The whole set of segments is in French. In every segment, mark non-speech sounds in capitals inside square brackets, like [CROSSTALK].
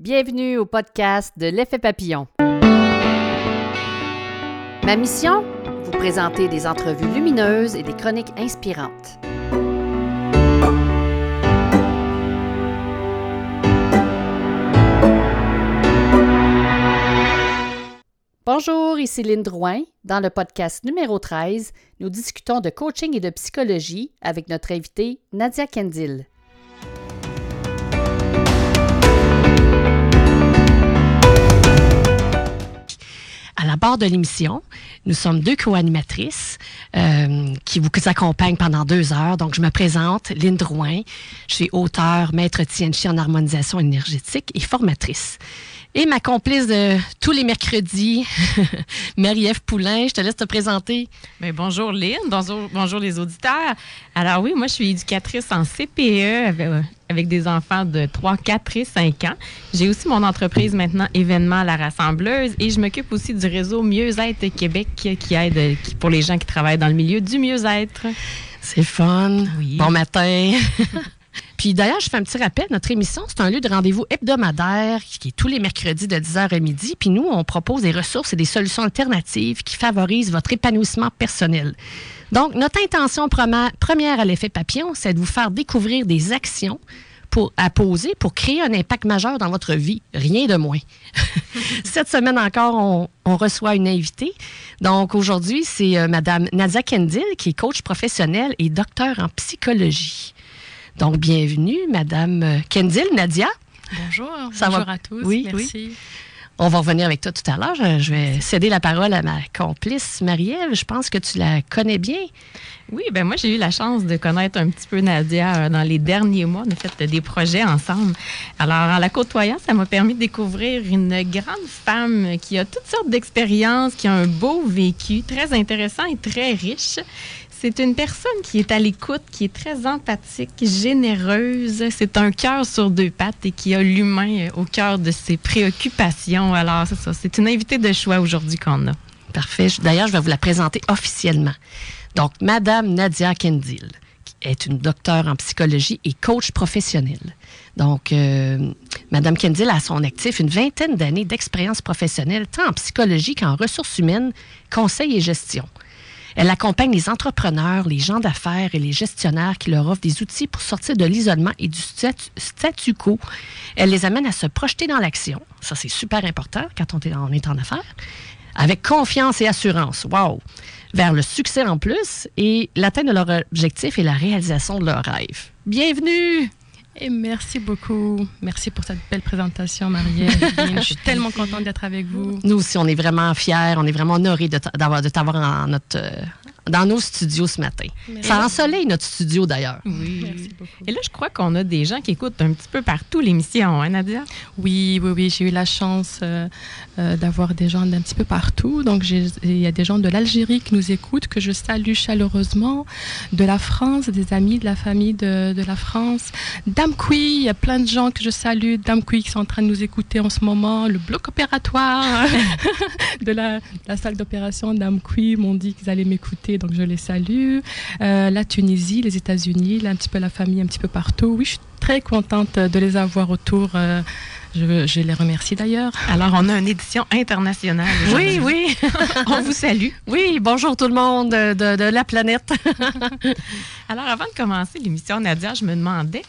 Bienvenue au podcast de l'effet papillon. Ma mission? Vous présenter des entrevues lumineuses et des chroniques inspirantes. Bonjour, ici Lynne Drouin. Dans le podcast numéro 13, nous discutons de coaching et de psychologie avec notre invitée Nadia Kendil. À la barre de l'émission, nous sommes deux co-animatrices euh, qui vous accompagnent pendant deux heures. Donc, je me présente, Lynne Drouin. Je suis auteure, maître TNC en harmonisation énergétique et formatrice. Et ma complice de tous les mercredis, [LAUGHS] Marie-Ève Poulain, je te laisse te présenter. Bien, bonjour Lynn, bonjour, bonjour les auditeurs. Alors oui, moi je suis éducatrice en CPE avec, avec des enfants de 3, 4 et 5 ans. J'ai aussi mon entreprise maintenant événement La Rassembleuse et je m'occupe aussi du réseau Mieux-être Québec qui aide pour les gens qui travaillent dans le milieu du mieux-être. C'est fun. Oui. Bon matin. [LAUGHS] Puis d'ailleurs, je fais un petit rappel, notre émission, c'est un lieu de rendez-vous hebdomadaire qui est tous les mercredis de 10h à midi. Puis nous, on propose des ressources et des solutions alternatives qui favorisent votre épanouissement personnel. Donc, notre intention première à l'effet papillon, c'est de vous faire découvrir des actions pour, à poser pour créer un impact majeur dans votre vie. Rien de moins. [LAUGHS] Cette semaine encore, on, reçoit une invitée. Donc aujourd'hui, c'est euh, Madame Nadia qui est coach professionnel et docteur en psychologie. Donc, bienvenue, Madame euh, Kendil, Nadia. Bonjour, bonjour à tous. Oui, Merci. On va revenir avec toi tout à l'heure. Je, vais céder la parole à ma complice, Marie-Ève. Je pense que tu la connais bien. Oui, ben moi, j'ai eu la chance de connaître un petit peu Nadia euh, dans les derniers mois. On a fait des projets ensemble. Alors, en la côtoyant, ça m'a permis de découvrir une grande femme qui a toutes sortes d'expériences, qui a un beau vécu, très intéressant et très riche. C'est une personne qui est à l'écoute, qui est très empathique, généreuse. C'est un cœur sur deux pattes et qui a l'humain au cœur de ses préoccupations. Alors, c'est ça. C'est une invitée de choix aujourd'hui qu'on a. Parfait. D'ailleurs, je vais vous la présenter officiellement. Donc, Madame Nadia Kendil est une docteure en psychologie et coach professionnel. Donc, euh, Madame Kendil a son actif une vingtaine d'années d'expérience professionnelle, tant en psychologie qu'en ressources humaines, conseil et gestion. Elle accompagne les entrepreneurs, les gens d'affaires et les gestionnaires qui leur offrent des outils pour sortir de l'isolement et du statu, quo. Elle les amène à se projeter dans l'action. Ça, c'est super important quand on est en affaires. Avec confiance et assurance. Wow! Vers le succès en plus et l'atteinte de leur objectif et la réalisation de leurs rêves. Bienvenue! Et merci beaucoup. Merci pour cette belle présentation, Marielle. [LAUGHS] Je suis tellement contente d'être avec vous. Nous aussi, on est vraiment fiers, on est vraiment honorés de t'avoir en notre, euh, dans nos studios ce matin. Ça ensoleille notre studio d'ailleurs. Oui. Merci beaucoup. Et là, je crois qu'on a des gens qui écoutent un petit peu partout l'émission, hein, Nadia? Oui, oui, oui. J'ai eu la chance euh, euh, d'avoir des gens d'un petit peu partout. Donc, il y a des gens de l'Algérie qui nous écoutent, que je salue chaleureusement, de la France, des amis de la famille de, de la France. Damkoui, il y a plein de gens que je salue. Damkoui qui sont en train de nous écouter en ce moment. Le bloc opératoire [LAUGHS] de la, la salle d'opération Damkoui m'ont dit qu'ils allaient m'écouter donc je les salue. Euh, la Tunisie, les États-Unis, un petit peu la famille, un petit peu partout. Oui, je suis très contente de les avoir autour. Euh, je, je, les remercie d'ailleurs. Alors, on a une édition internationale. Oui, oui. [LAUGHS] on vous salue. Oui, bonjour tout le monde de, de la planète. [LAUGHS] Alors, avant de commencer l'émission, Nadia, je me demandais,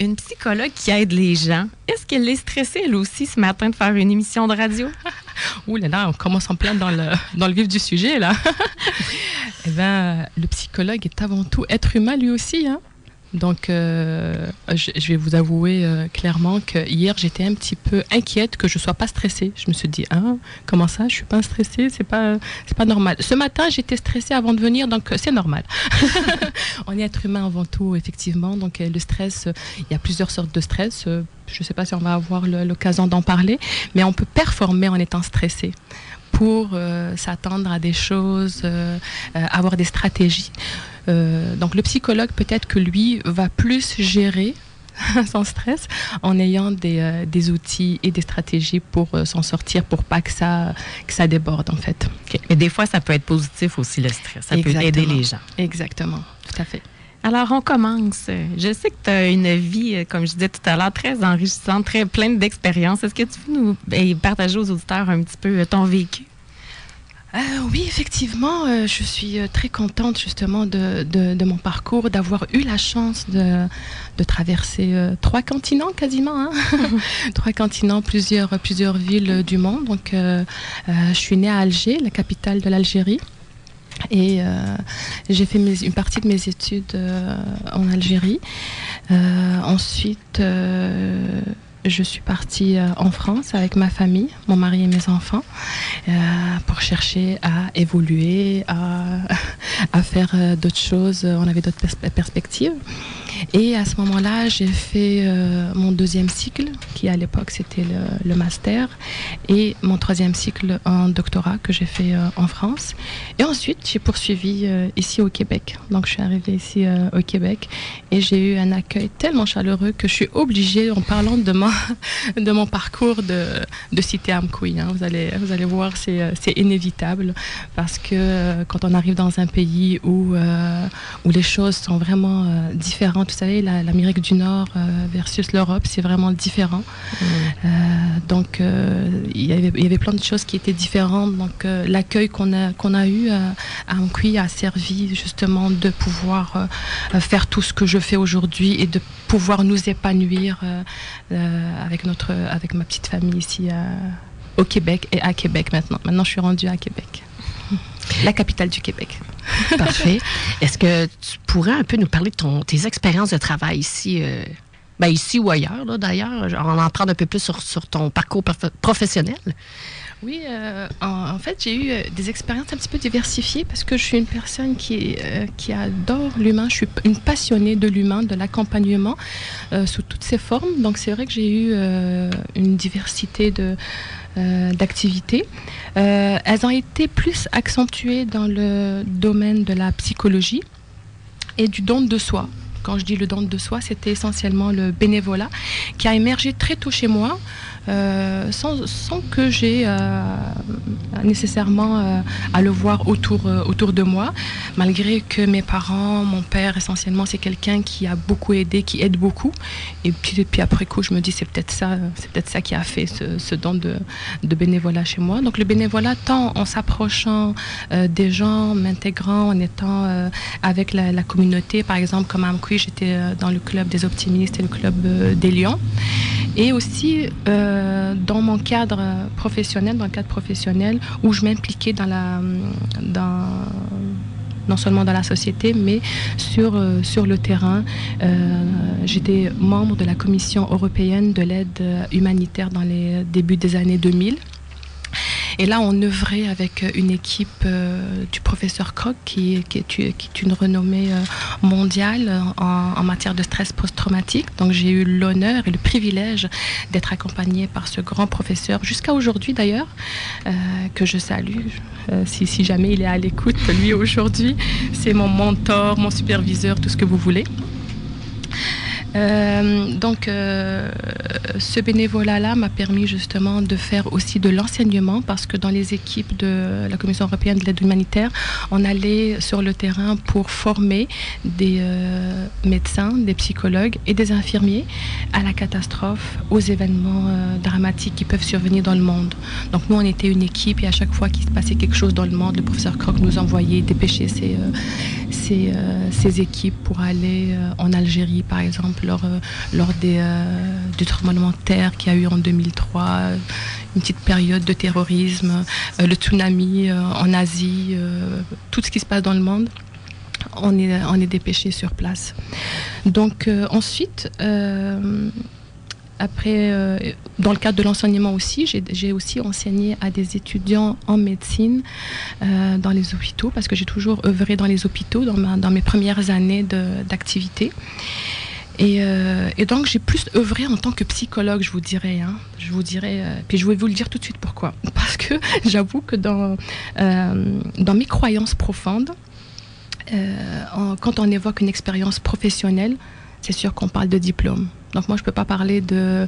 une psychologue qui aide les gens. Est-ce qu'elle est stressée, elle aussi, ce matin, de faire une émission de radio? [LAUGHS] Ouh là là, on commence en plein dans le, dans le vif du sujet, là. [LAUGHS] eh bien, le psychologue est avant tout être humain, lui aussi. Hein? Donc, euh, je, vais vous avouer euh, clairement que hier, j'étais un petit peu inquiète que je ne sois pas stressée. Je me suis dit, hein, comment ça, je ne suis pas stressée, c'est pas, c'est pas normal. Ce matin, j'étais stressée avant de venir, donc euh, c'est normal. [LAUGHS] On est être humain avant tout, effectivement. Donc, le stress, il y a plusieurs sortes de stress. je ne sais pas si on va avoir l'occasion d'en parler, mais on peut performer en étant stressé pour s'attendre à des choses, avoir des stratégies. Euh, donc le psychologue, peut-être que lui va plus gérer [LAUGHS] son stress en ayant des, euh, des, outils et des stratégies pour euh, s'en sortir, pour pas que ça, que ça déborde en fait. Mais des fois, ça peut être positif aussi le stress. Ça peut aider les gens. Exactement, tout à fait. Alors, on commence. Je sais que tu as une vie, comme je disais tout à l'heure, très enrichissante, très pleine d'expériences. Est-ce que tu peux nous ben, partager aux auditeurs un petit peu ton vécu? Euh, oui, effectivement, euh, je suis euh, très contente justement de, de, de mon parcours, d'avoir eu la chance de, de traverser euh, trois continents quasiment, hein? [LAUGHS] trois continents, plusieurs, plusieurs villes du monde. Donc, je suis née à Alger, la capitale de l'Algérie. Et euh, j'ai fait mes- une partie de mes études euh, en Algérie. Euh, ensuite, je suis partie euh, en France avec ma famille, mon mari et mes enfants, euh, pour chercher à évoluer, à, [LAUGHS] faire euh, d'autres choses. On avait d'autres pers- perspectives. Et à ce moment-là, j'ai fait euh, mon deuxième cycle, qui à l'époque c'était le, master, et mon troisième cycle en doctorat que j'ai fait euh, en France. Et ensuite, j'ai poursuivi euh, ici au Québec. Donc, je suis arrivée ici au Québec et j'ai eu un accueil tellement chaleureux que je suis obligée, en parlant de mon, [LAUGHS] de mon parcours, de, de citer Amkoui. hein. Vous, allez, vous allez voir, c'est inévitable parce que quand on arrive dans un pays où, où les choses sont vraiment euh, différentes, vous savez, la- l'Amérique du Nord euh, versus l'Europe, c'est vraiment différent. Euh, donc, euh, il y avait- il y avait plein de choses qui étaient différentes. Donc, l'accueil qu'on a, qu'on a eu à Amqui a servi justement de pouvoir faire tout ce que je fais aujourd'hui et de pouvoir nous épanouir avec, notre, avec ma petite famille ici au Québec et à Québec maintenant. Maintenant, je suis rendue à Québec, [LAUGHS] la capitale du Québec. [LAUGHS] Parfait. Est-ce que tu pourrais un peu nous parler de ton, tes expériences de travail ici, euh, ben ici ou ailleurs, d'ailleurs, genre, en apprendre un peu plus sur, ton parcours prof- professionnel? Oui, euh, en, fait, j'ai eu euh, des expériences un petit peu diversifiées parce que je suis une personne qui, qui adore l'humain. Je suis une passionnée de l'humain, de l'accompagnement sous toutes ses formes. Donc, c'est vrai que j'ai eu une diversité de d'activités. Euh, elles ont été plus accentuées dans le domaine de la psychologie et du don de soi. Quand je dis le don de soi, c'était essentiellement le bénévolat qui a émergé très tôt chez moi. Euh, sans, sans que j'ai euh, nécessairement euh, à le voir autour, autour de moi, malgré que mes parents, mon père essentiellement, c'est quelqu'un qui a beaucoup aidé, qui aide beaucoup. Et puis, puis après coup, je me dis c'est peut-être ça, c'est peut-être ça qui a fait ce, don de, de bénévolat chez moi. Donc le bénévolat, tant en s'approchant des gens, m'intégrant, en étant avec la, communauté, par exemple comme à j'étais dans le club des optimistes et le club des lions. Et aussi dans mon cadre euh, professionnel, dans le cadre professionnel, où je m'impliquais non seulement dans la société, mais sur, euh, le terrain. Euh, J'étais membre de la Commission européenne de l'aide euh, humanitaire dans les débuts des années 2000. Et là, on œuvrait avec une équipe euh, du professeur Kroc, qui, est, une renommée euh, mondiale en, matière de stress post-traumatique. Donc, j'ai eu l'honneur et le privilège d'être accompagnée par ce grand professeur, jusqu'à aujourd'hui d'ailleurs, euh, que je salue. Euh, si jamais il est à l'écoute, lui aujourd'hui, c'est mon mentor, mon superviseur, tout ce que vous voulez. Euh, donc, euh, ce bénévolat-là m'a permis justement de faire aussi de l'enseignement parce que dans les équipes de la Commission européenne de l'aide humanitaire, on allait sur le terrain pour former des euh, médecins, des psychologues et des infirmiers à la catastrophe, aux événements dramatiques qui peuvent survenir dans le monde. Donc, nous, on était une équipe et à chaque fois qu'il se passait quelque chose dans le monde, le professeur Kroc nous envoyait dépêcher ses, équipes pour aller en Algérie, par exemple, lors, euh, lors des, euh, du tremblement de terre qu'il y a eu en 2003, euh, une petite période de terrorisme, le tsunami en Asie, tout ce qui se passe dans le monde. On est, on dépêché sur place. Donc ensuite, dans le cadre de l'enseignement aussi, j'ai- aussi enseigné à des étudiants en médecine dans les hôpitaux, parce que j'ai toujours œuvré dans les hôpitaux dans, dans mes premières années d'activité. Et, euh, et donc, j'ai plus œuvré en tant que psychologue, je vous dirais. hein. Je vous dirais, euh, puis je vais vous le dire tout de suite pourquoi. [LAUGHS] Parce que j'avoue que dans, euh, mes croyances profondes, quand on évoque une expérience professionnelle, c'est sûr qu'on parle de diplôme. Donc moi, je peux pas parler de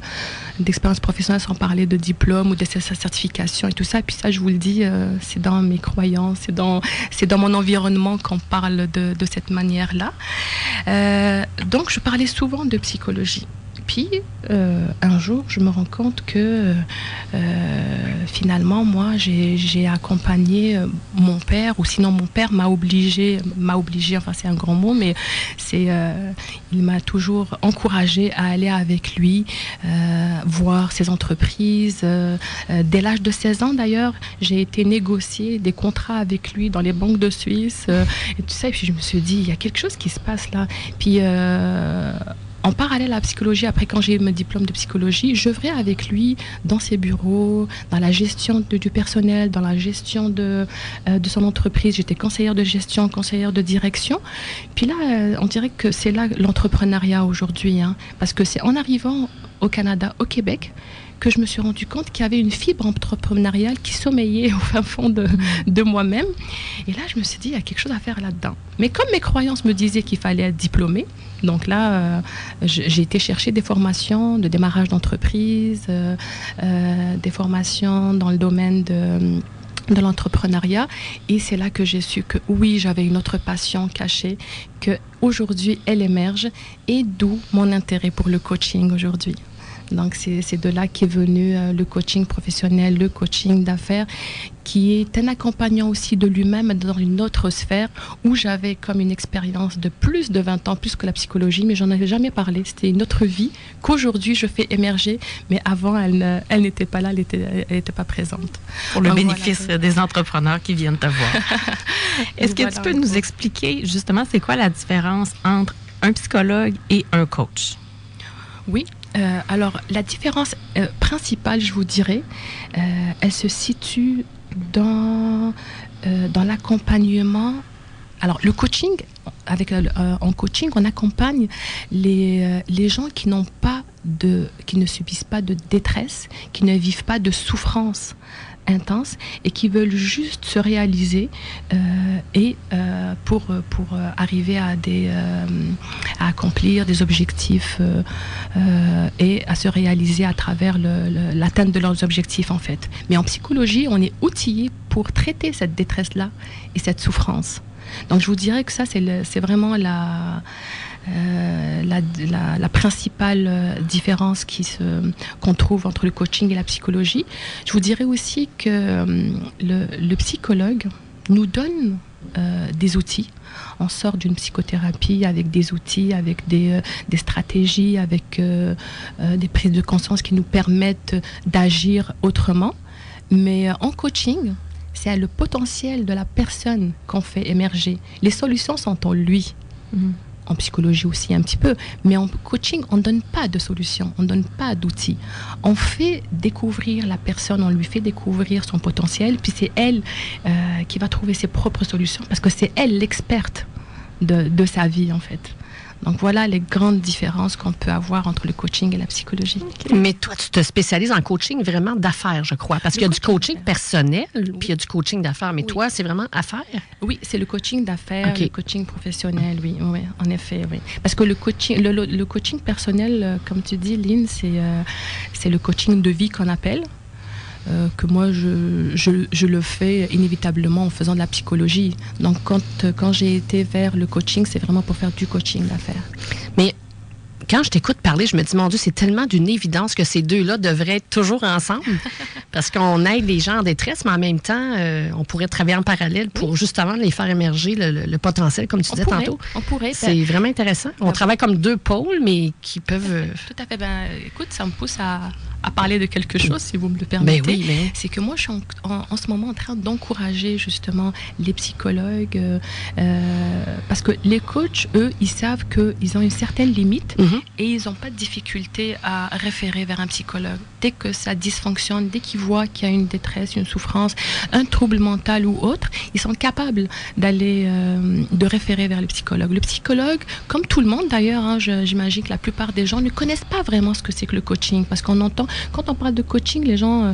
d'expérience professionnelle sans parler de diplôme ou de certification et tout ça. Et puis ça, je vous le dis, euh, c'est dans mes croyances, c'est dans c'est dans mon environnement qu'on parle de, de cette manière-là. Euh, donc je parlais souvent de psychologie. Puis euh, un jour, je me rends compte que euh, finalement, moi, j'ai accompagné euh, mon père, ou sinon mon père m'a obligé, m'a obligé, enfin c'est un grand mot, mais c'est, il m'a toujours encouragé à aller avec lui, voir ses entreprises. dès l'âge de 16 ans, d'ailleurs, j'ai été négocier des contrats avec lui dans les banques de Suisse et tout ça. Puis je me suis dit, il y a quelque chose qui se passe là. Puis en parallèle à la psychologie, après quand j'ai eu mon diplôme de psychologie, je j'œuvrais avec lui dans ses bureaux, dans la gestion du personnel, dans la gestion de, euh, de son entreprise. J'étais conseillère de gestion, conseillère de direction. Puis là, euh, on dirait que c'est là l'entrepreneuriat aujourd'hui. Hein, parce que c'est en arrivant au Canada, au Québec, que je me suis rendu compte qu'il y avait une fibre entrepreneuriale qui sommeillait [LAUGHS] au fin fond de, moi-même. Et là, je me suis dit, il y a quelque chose à faire là-dedans. Mais comme mes croyances me disaient qu'il fallait être diplômé, donc là, euh, j'ai été chercher des formations de démarrage d'entreprise, euh, euh, des formations dans le domaine de de l'entrepreneuriat et c'est là que j'ai su que oui j'avais une autre passion cachée que aujourd'hui elle émerge et d'où mon intérêt pour le coaching aujourd'hui. Donc c'est de là qu'est venu euh, le coaching professionnel, le coaching d'affaires, qui est un accompagnant aussi de lui-même dans une autre sphère où j'avais comme une expérience de plus de 20 ans, plus que la psychologie, mais j'en avais jamais parlé. C'était une autre vie qu'aujourd'hui je fais émerger, mais avant elle, elle n'était pas là, elle n'était pas présente. Pour le bénéfice des entrepreneurs qui viennent te voir. [LAUGHS] Est-ce que tu peux nous expliquer justement c'est quoi la différence entre un psychologue et un coach? Oui, euh, alors, la différence euh, principale, je vous dirais, euh, elle se situe dans, l'accompagnement. Alors, le coaching, avec, en coaching, on accompagne les, les gens qui n'ont pas de, qui ne subissent pas de détresse, qui ne vivent pas de souffrance intense et qui veulent juste se réaliser euh, et euh, pour, pour arriver à, des, euh, à accomplir des objectifs et à se réaliser à travers l'atteinte de leurs objectifs en fait. Mais en psychologie, on est outillé pour traiter cette détresse-là et cette souffrance. Donc je vous dirais que ça, c'est vraiment la euh, la, la, principale euh, différence qui se, qu'on trouve entre le coaching et la psychologie. Je vous dirais aussi que euh, le, psychologue nous donne des outils. On sort d'une psychothérapie avec des outils, avec des, des stratégies, avec des prises de conscience qui nous permettent d'agir autrement. Mais en coaching, c'est le potentiel de la personne qu'on fait émerger. Les solutions sont en lui. Mm-hmm en psychologie aussi un petit peu, mais en coaching, on ne donne pas de solution, on ne donne pas d'outils. On fait découvrir la personne, on lui fait découvrir son potentiel, puis c'est elle euh, qui va trouver ses propres solutions, parce que c'est elle l'experte de, de, sa vie en fait. Donc voilà les grandes différences qu'on peut avoir entre le coaching et la psychologie. Mais toi, tu te spécialises en coaching vraiment d'affaires, je crois, parce qu'il y a du coaching personnel, puis il y a du coaching d'affaires. Mais toi, c'est vraiment affaires? Oui, c'est le coaching d'affaires, le coaching professionnel, oui, oui, en effet, oui. Parce que le coaching, le, coaching personnel, euh, comme tu dis, Lynn, c'est euh, c'est le coaching de vie qu'on appelle. Euh, que moi, je, je, le fais inévitablement en faisant de la psychologie. Donc, quand, quand j'ai été vers le coaching, c'est vraiment pour faire du coaching d'affaires. Mais quand je t'écoute parler, je me dis, mon Dieu, c'est tellement d'une évidence que ces deux-là devraient être toujours ensemble. [LAUGHS] parce qu'on aide les gens en détresse, mais en même temps, euh, on pourrait travailler en parallèle pour justement les faire émerger le, potentiel, comme tu disais tantôt. On pourrait. C'est vraiment intéressant. On travaille comme deux pôles, mais qui peuvent. Tout à fait. Ben, écoute, ça me pousse à, à parler de quelque chose, si vous me le permettez. Oui, C'est que moi, je suis en, ce moment en train d'encourager justement les psychologues, euh, euh, parce que les coachs, eux, ils savent qu'ils ont une certaine limite mhm. et ils n'ont pas de difficulté à référer vers un psychologue. Dès que ça dysfonctionne, dès qu'ils voient qu'il y a une détresse, une souffrance, un trouble mental ou autre, ils sont capables d'aller, euh, de référer vers le psychologue. Le psychologue, comme tout le monde d'ailleurs, hein, j'imagine que la plupart des gens ne connaissent pas vraiment ce que c'est que le coaching, parce qu'on entend quand on parle de coaching, les gens euh,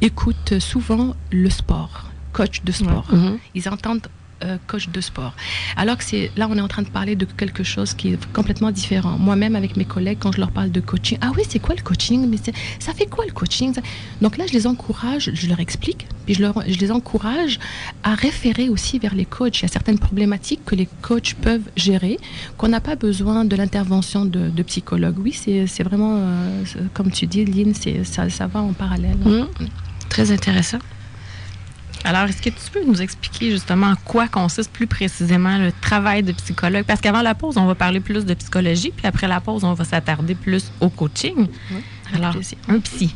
écoutent souvent le sport, coach de sport. Mhm. Ils entendent euh, coach de sport. Alors que c'est là, on est en train de parler de quelque chose qui est complètement différent. Moi-même, avec mes collègues, quand je leur parle de coaching, ah oui, c'est quoi le coaching? Mais ça fait quoi le coaching? Donc là, je les encourage, je leur explique, puis je, les encourage à référer aussi vers les coachs. Il y a certaines problématiques que les coachs peuvent gérer, qu'on n'a pas besoin de l'intervention de, de psychologues. Oui, c'est vraiment, euh, comme tu dis, Lynn, ça, ça va en parallèle. Mmh. Très intéressant. Alors, est-ce que tu peux nous expliquer justement en quoi consiste plus précisément le travail de psychologue? Parce qu'avant la pause, on va parler plus de psychologie, puis après la pause, on va s'attarder plus au coaching. Oui, Alors, un psy.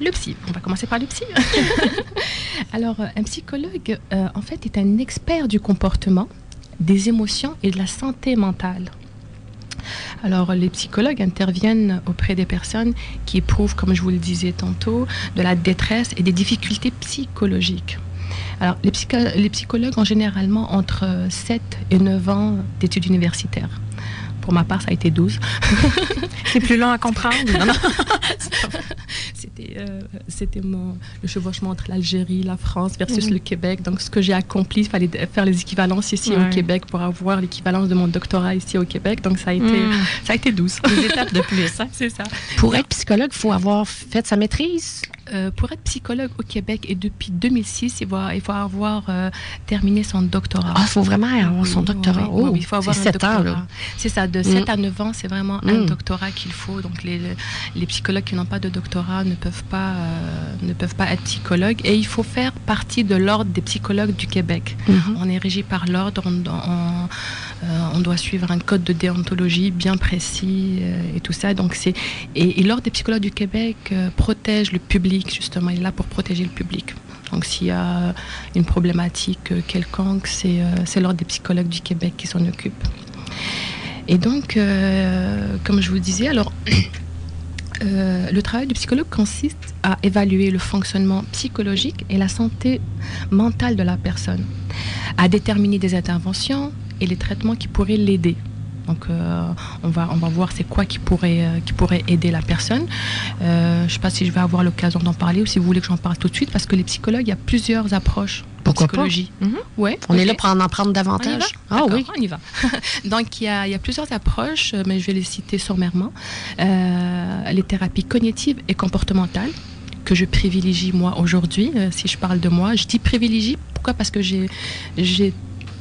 Le psy, on va commencer par le psy. [LAUGHS] [LAUGHS] Alors, un psychologue, euh, en fait, est un expert du comportement, des émotions et de la santé mentale. Alors, les psychologues interviennent auprès des personnes qui éprouvent, comme je vous le disais tantôt, de la détresse et des difficultés psychologiques. Alors, les, psychologues ont généralement entre 7 et 9 ans d'études universitaires. Pour ma part, ça a été 12. [LAUGHS] C'est plus long à comprendre? [LAUGHS] Non, non. [LAUGHS] C'était, euh, c'était mon, le chevauchement entre l'Algérie, la France versus le Québec. Donc, ce que j'ai accompli, il fallait faire les équivalences ici Ouais. au Québec pour avoir l'équivalence de mon doctorat ici au Québec. Donc, ça a été, Mm. ça a été 12. Des étapes de plus. hein? C'est ça. Pour être psychologue, il faut avoir fait sa maîtrise? Euh, pour être psychologue au Québec et depuis 2006, il faut, il faut avoir euh, terminé son doctorat. Ah, il faut vraiment avoir son doctorat. oui, oui, Oh, il faut avoir un sept ans, doctorat. là. C'est ça, de Mm. 7 à 9 ans, c'est vraiment un Mm. doctorat qu'il faut. Donc les, les psychologues qui n'ont pas de doctorat ne peuvent pas, euh, ne peuvent pas être psychologues. Et il faut faire partie de l'ordre des psychologues du Québec. Mhm. On est régi par l'ordre, on, on- on doit suivre un code de déontologie bien précis euh, et tout ça. Donc c'est et, l'ordre des psychologues du Québec euh, protège le public justement. Il est là pour protéger le public. Donc s'il y a une problématique euh, quelconque, c'est euh, l'ordre des psychologues du Québec qui s'en occupe. Et donc, euh, comme je vous disais, alors [CLEARS THROAT] euh, le travail du psychologue consiste à évaluer le fonctionnement psychologique et la santé mentale de la personne, à déterminer des interventions et les traitements qui pourraient l'aider. Donc, euh, on, va, on va voir c'est quoi qui pourrait, euh, qui pourrait aider la personne. Euh, je ne sais pas si je vais avoir l'occasion d'en parler ou si vous voulez que j'en parle tout de suite, parce que les psychologues, il y a plusieurs approches Pourquoi pas? psychologie. Mhm. Ouais, On est là pour en apprendre On davantage. va? Ah oui. On y va. [LAUGHS] Donc, il y, a, il y a plusieurs approches, mais je vais les citer sommairement. Les thérapies cognitives et comportementales que je privilégie moi aujourd'hui, si je parle de moi. Je dis privilégie, pourquoi? Parce que j'ai j'ai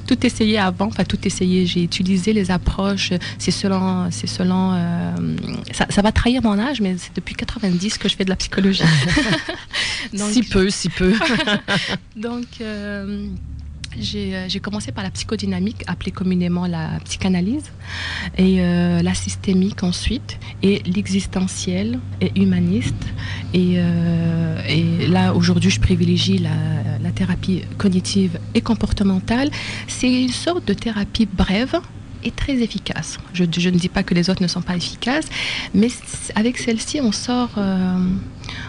tout essayé avant, enfin tout essayé, j'ai utilisé les approches, c'est selon, c'est selon, euh, ça, ça va trahir mon âge, mais c'est depuis 90 que je fais de la psychologie. [LAUGHS] Donc, si peu, si peu. [LAUGHS] donc, euh, j'ai euh, j'ai commencé par la psychodynamique, appelée communément la psychanalyse, et euh, la systémique ensuite, et l'existentiel et humaniste. Et, euh, et là, aujourd'hui, je privilégie la, thérapie cognitive et comportementale. C'est une sorte de thérapie brève et très efficace. Je, ne dis pas que les autres ne sont pas efficaces, mais avec celle-ci, on sort,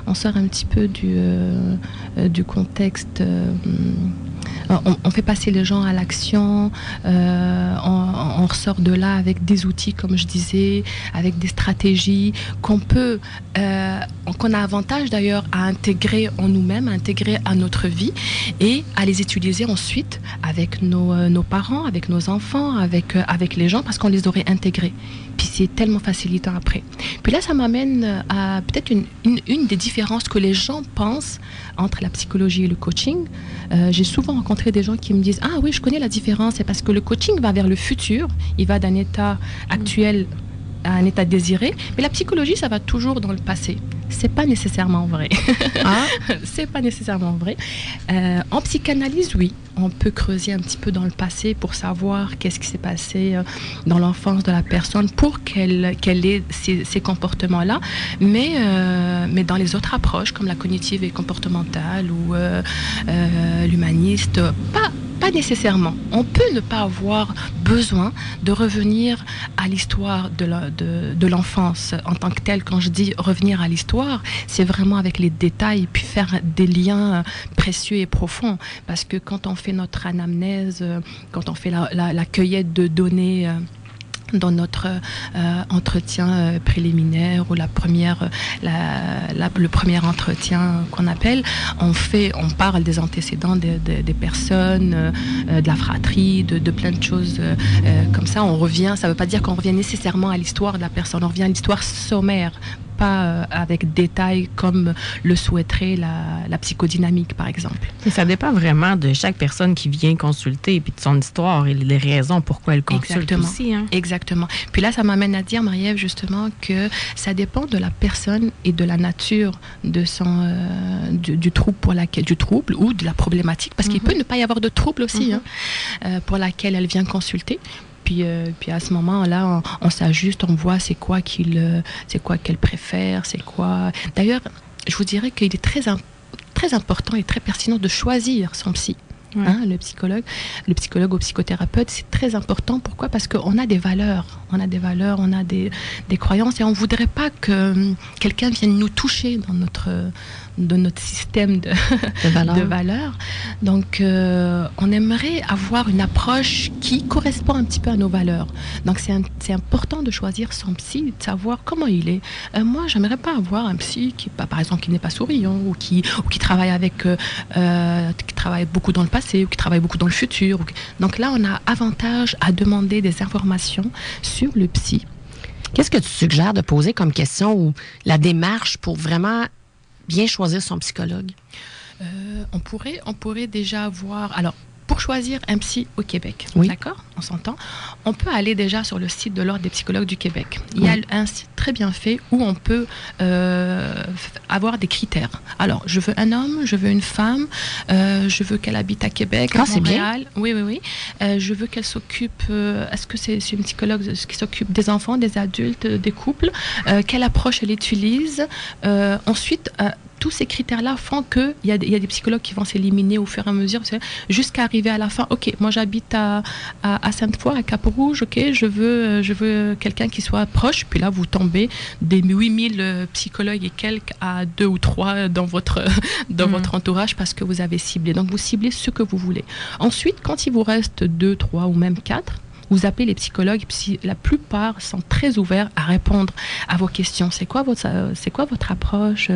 on sort un petit peu du, contexte. On, on fait passer les gens à l'action, euh, on, ressort de là avec des outils, comme je disais, avec des stratégies qu'on peut, euh, qu'on a avantage d'ailleurs à intégrer en nous-mêmes, à intégrer à notre vie et à les utiliser ensuite avec nos, euh, parents, avec nos enfants, avec, euh, avec les gens, parce qu'on les aurait intégrés. Puis c'est tellement facilitant après. Puis là, ça m'amène à peut-être une, une, une des différences que les gens pensent entre la psychologie et le coaching. Euh, J'ai souvent rencontré des gens qui me disent Ah oui, je connais la différence. C'est parce que le coaching va vers le futur, il va d'un état actuel à un état désiré, mais la psychologie, ça va toujours dans le passé. C'est pas nécessairement vrai. Ah, [LAUGHS] c'est pas nécessairement vrai. Euh, en psychanalyse, oui, on peut creuser un petit peu dans le passé pour savoir qu'est-ce qui s'est passé euh, dans l'enfance de la personne pour qu'elle ait ces, comportements-là. Mais, euh, mais dans les autres approches, comme la cognitive et comportementale ou euh, l'humaniste, pas, pas nécessairement. On peut ne pas avoir besoin de revenir à l'histoire de l'enfance en tant que telle. Quand je dis revenir à l'histoire, c'est vraiment avec les détails, puis faire des liens précieux et profonds. Parce que quand on notre anamnèse, euh, quand on fait la, cueillette de données, euh, dans notre euh, entretien préliminaire ou la première, le premier entretien qu'on appelle, on fait, on parle des antécédents des, personnes, de la fratrie, de, de, plein de choses comme ça. On revient, ça ne veut pas dire qu'on revient nécessairement à l'histoire de la personne, on revient à l'histoire sommaire, pas euh, avec détail comme le souhaiterait la, la, psychodynamique, par exemple. Et ça dépend vraiment de chaque personne qui vient consulter, puis de son histoire et les raisons pourquoi elle consulte Exactement. aussi. Hein? Exactement. Puis là, ça m'amène à dire, Marie-Ève, justement, que ça dépend de la personne et de la nature de son, euh, du, du, trouble pour laquelle, du trouble ou de la problématique, parce mm -hmm. qu'il peut ne pas y avoir de trouble aussi, mm -hmm. hein, euh, pour laquelle elle vient consulter. Puis, euh, puis à ce moment-là, on, on s'ajuste, on voit c'est quoi qu'il, c'est quoi qu'elle préfère, c'est quoi. D'ailleurs, je vous dirais qu'il est très, très important et très pertinent de choisir son psy. Ouais. Hein, le psychologue, le psychologue ou psychothérapeute, c'est très important. Pourquoi? Parce qu'on a des valeurs, on a des valeurs, on a des, des croyances et on voudrait pas que quelqu'un vienne nous toucher dans notre de notre système de, [LAUGHS] de valeurs. valeur. Donc, euh, on aimerait avoir une approche qui correspond un petit peu à nos valeurs. Donc, c'est important de choisir son psy, de savoir comment il est. Euh, moi, j'aimerais pas avoir un psy qui, par exemple, qui n'est pas souriant ou qui, ou qui travaille avec, euh, qui travaille beaucoup dans le passé ou qui travaille beaucoup dans le futur. Donc là, on a avantage à demander des informations sur le psy. Qu'est-ce que tu suggères de poser comme question ou la démarche pour vraiment bien choisir son psychologue? Euh, on, pourrait, on pourrait déjà avoir. Alors, pour choisir un psy au Québec, oui. d'accord? On s'entend. On peut aller déjà sur le site de l'Ordre des psychologues du Québec. Il y a un site très bien fait où on peut euh, avoir des critères. Alors, je veux un homme, je veux une femme, euh, je veux qu'elle habite à Québec, ah, à Montréal. Bien. Oui, oui, oui. Euh, je veux qu'elle s'occupe. Est-ce que c'est une psychologue qui s'occupe des enfants, des adultes, des couples Quelle approche elle utilise Ensuite tous ces critères-là font qu'il y, a des, y a des psychologues qui vont s'éliminer au fur et à mesure, jusqu'à arriver à la fin. Ok, moi j'habite à, à, à Sainte-Foy, à Cap-Rouge, ok, je veux, je veux quelqu'un qui soit proche. Puis là, vous tombez des 8000 psychologues et quelques à deux ou trois dans votre, [LAUGHS] dans mmh. votre entourage parce que vous avez ciblé. Donc vous ciblez ce que vous voulez. Ensuite, quand il vous reste deux, trois ou même quatre, vous appelez les psychologues, la plupart sont très ouverts à répondre à vos questions. C'est quoi votre, c'est quoi votre approche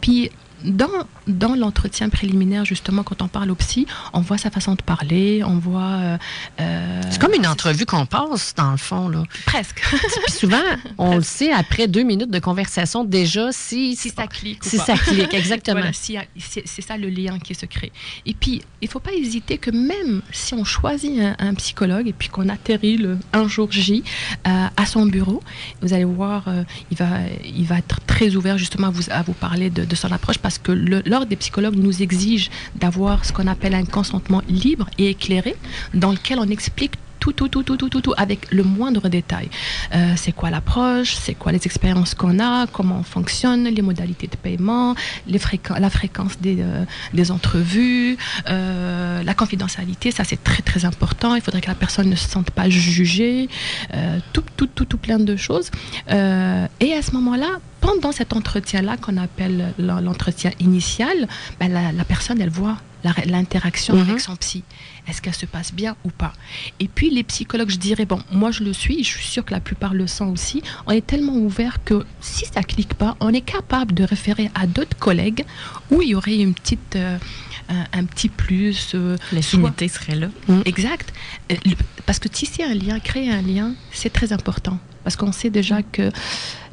Puis dans, dans l'entretien préliminaire, justement, quand on parle au psy, on voit sa façon de parler, on voit. Euh, c'est comme une entrevue qu'on passe, dans le fond. Là. Presque. Puis souvent, [LAUGHS] on le sait, après deux minutes de conversation, déjà, si, si ça clique. Si ça clique, exactement. voilà, si, c'est ça le lien qui se crée. Et puis, il ne faut pas hésiter que même si on choisit un, un psychologue et puis qu'on atterrit le, un jour J euh, à son bureau, vous allez voir, euh, il, va, il va être très ouvert justement à vous, à vous parler de, de son approche parce que l'ordre des psychologues nous exige d'avoir ce qu'on appelle un consentement libre et éclairé dans lequel on explique tout, tout, tout, tout, tout, tout, tout, avec le moindre détail. Euh, c'est quoi l'approche, c'est quoi les expériences qu'on a, comment on fonctionne, les modalités de paiement, la fréquence des, euh, entrevues, euh, la confidentialité, ça c'est très très important. Il faudrait que la personne ne se sente pas jugée, tout, tout, tout, tout plein de choses. et à ce moment-là, pendant cet entretien-là, qu'on appelle l'entretien initial, ben la, la, personne, elle voit l'interaction mm -hmm. avec son psy. Est-ce qu'elle se passe bien ou pas? Et puis les psychologues, je dirais, bon, moi je le suis, je suis sûre que la plupart le sont aussi, on est tellement ouvert que si ça clique pas, on est capable de référer à d'autres collègues où il y aurait une petite... Euh, un, un, petit plus. Euh, L'affinité serait là. Mmh. Exact. Euh, parce que tisser un lien, créer un lien, c'est très important. Parce qu'on sait déjà que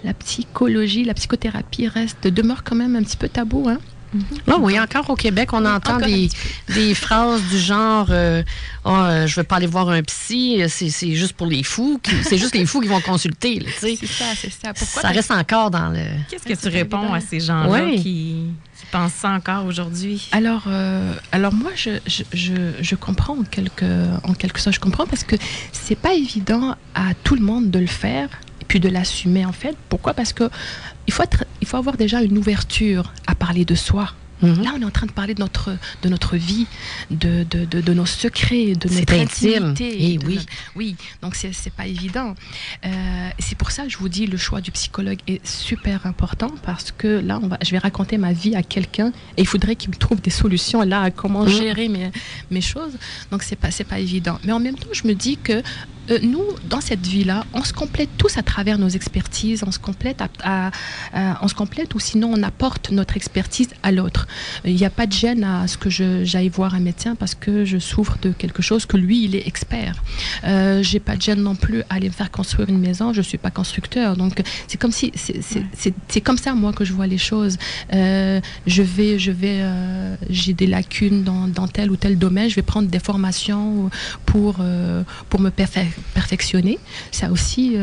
la psychologie, la psychothérapie reste, demeure quand même un petit peu tabou. Hein? Mm -hmm. oh, oui, encore au Québec, on entend des, des, phrases du genre euh, oh, euh, Je ne veux pas aller voir un psy, c'est juste pour les fous. C'est juste les fous qui vont consulter. C'est ça, c'est ça. Pourquoi ça reste encore dans le. Qu'est-ce que tu réponds à ces gens-là oui. qui, qui, pensent ça encore aujourd'hui? Alors, euh, alors moi, je, je, je, je, comprends en quelque, en quelque sorte. Je comprends parce que c'est pas évident à tout le monde de le faire et puis de l'assumer en fait. Pourquoi? Parce que il faut, il faut avoir déjà une ouverture à parler de soi. Là, on est en train de parler de notre, de notre vie, de, de, de, de nos secrets, de notre intimité. Et oui. Notre, oui, donc c'est pas évident. Euh, c'est pour ça que je vous dis, le choix du psychologue est super important parce que là, on va, je vais raconter ma vie à quelqu'un et il faudrait qu'il me trouve des solutions là à comment mm gérer mes, mes choses. Donc, c'est pas, pas évident. Mais en même temps, je me dis que euh, nous, dans cette vie-là, on se complète tous à travers nos expertises, on se complète, à, on se complète ou sinon on apporte notre expertise à l'autre. Il n'y a pas de gêne à ce que j'aille voir un médecin parce que je souffre de quelque chose que lui, il est expert. Euh, J'ai pas de gêne non plus à aller me faire construire une maison, je suis pas constructeur. Donc c'est comme si, c'est comme ça moi que je vois les choses. Euh, je vais, je vais, euh, j'ai des lacunes dans, dans, tel ou tel domaine, je vais prendre des formations pour, euh, pour me perfectionner. Ça aussi,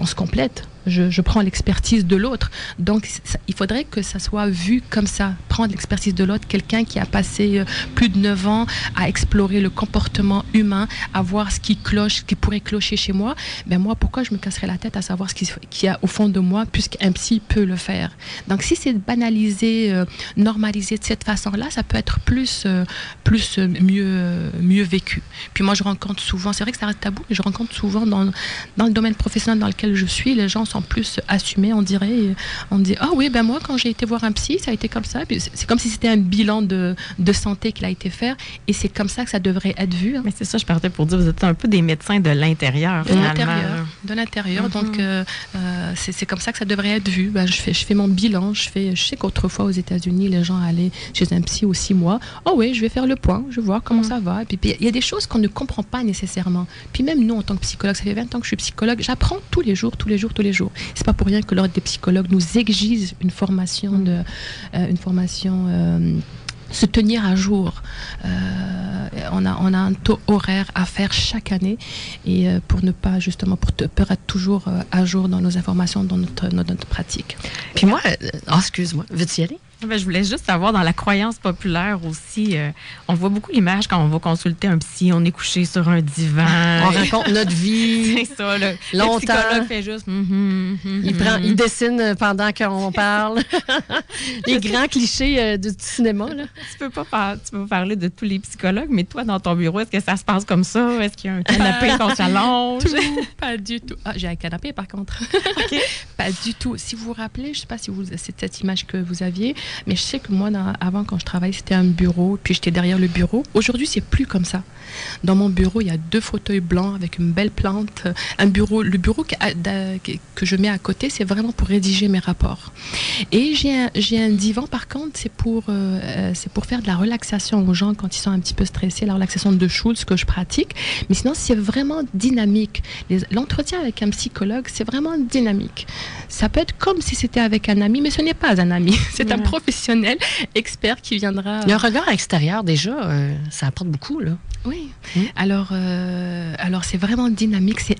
on se complète je, prends l'expertise de l'autre. Donc, il faudrait que ça soit vu comme ça, prendre l'expertise de l'autre, quelqu'un qui a passé euh, plus de 9 ans à explorer le comportement humain, à voir ce qui cloche, ce qui pourrait clocher chez moi. Ben moi, pourquoi je me casserais la tête à savoir ce qu'il y a au fond de moi, puisqu'un psy peut le faire? Donc, si c'est banalisé, euh, normalisé de cette façon-là, ça peut être plus, euh, plus mieux, mieux vécu. Puis moi, je rencontre souvent, c'est vrai que ça reste tabou, mais je rencontre souvent dans, dans le domaine professionnel dans lequel je suis, les gens sont plus assumé, on dirait. On dit, ah oui, ben moi, quand j'ai été voir un psy, ça a été comme ça. C'est comme si c'était un bilan de, de santé qu'il a été faire. Et c'est comme ça que ça devrait être vu. Hein. Mais c'est ça, je partais pour dire, vous êtes un peu des médecins de l'intérieur, De l'intérieur. De l'intérieur. Donc, mm-hmm. euh, euh, c'est comme ça que ça devrait être vu. Ben, je, fais, je fais mon bilan. Je, fais, je sais qu'autrefois, aux États-Unis, les gens allaient chez un psy aux six mois. Oh oui, je vais faire le point, je vais voir comment mm. ça va. Et puis, il y a des choses qu'on ne comprend pas nécessairement. Puis même nous, en tant que psychologue, ça fait 20 ans que je suis psychologue, j'apprends tous les jours, tous les jours, tous les jours. C'est pas pour rien que l'ordre des psychologues nous exige une formation de, euh, une formation euh, se tenir à jour. Euh, on, a, on a un taux horaire à faire chaque année et pour ne pas justement pour, pour être toujours à jour dans nos informations, dans notre, notre pratique. Puis moi, oh, excuse-moi, veux-tu y aller? Ben, je voulais juste savoir, dans la croyance populaire aussi, euh, on voit beaucoup l'image quand on va consulter un psy, on est couché sur un divan. On raconte notre vie. [LAUGHS] C'est ça, le, longtemps. Le psychologue fait juste. Mm-hmm, mm-hmm, il, prend, il mm-hmm. dessine pendant qu'on [LAUGHS] parle. [LAUGHS] les grands clichés euh, du cinéma. Là. Tu peux pas tu peux parler de tous les psychologues, mais toi, dans ton bureau, est-ce que ça se passe comme ça? Est-ce qu'il y a un canapé qu'on s'allonge? Pas du tout. Ah, j'ai un canapé, par contre. Pas du tout. Si vous vous rappelez, je sais pas si vous, c'est cette image que vous aviez, mais je sais que moi, avant, quand je travaillais, c'était un bureau, puis j'étais derrière le bureau. Aujourd'hui, c'est plus comme ça. Dans mon bureau, il y a deux fauteuils blancs avec une belle plante. Un bureau, le bureau que, que je mets à côté, c'est vraiment pour rédiger mes rapports. Et j'ai un, un, divan, par contre, c'est pour, euh, euh, pour faire de la relaxation aux gens quand ils sont un petit peu stressés, la relaxation de Schultz que je pratique. Mais sinon, c'est vraiment dynamique. L'entretien avec un psychologue, c'est vraiment dynamique. Ça peut être comme si c'était avec un ami, mais ce n'est pas un ami. [LAUGHS] C'est un professionnel, expert qui viendra. Un regard extérieur déjà, euh, ça apporte beaucoup, là. Oui. Mmh. Alors, euh, alors c'est vraiment dynamique, c'est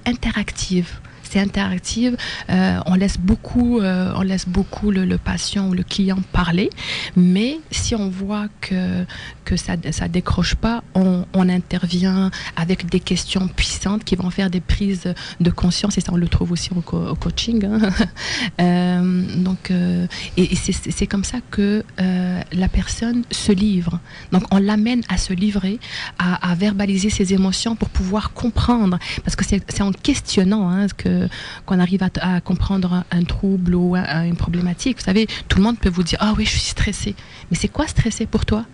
interactive. Euh, on laisse beaucoup, euh, on laisse beaucoup le, patient ou le client parler, mais si on voit que que ça ça décroche pas, on, intervient avec des questions puissantes qui vont faire des prises de conscience et ça on le trouve aussi au, coaching. Hein. [LAUGHS] Euh, donc et, c'est comme ça que la personne se livre. Donc on l'amène à se livrer, à, verbaliser ses émotions pour pouvoir comprendre, parce que c'est en questionnant hein, que qu'on arrive à, comprendre un, trouble ou une problématique. Vous savez, tout le monde peut vous dire ah oui, je suis stressé. Mais c'est quoi stressé pour toi?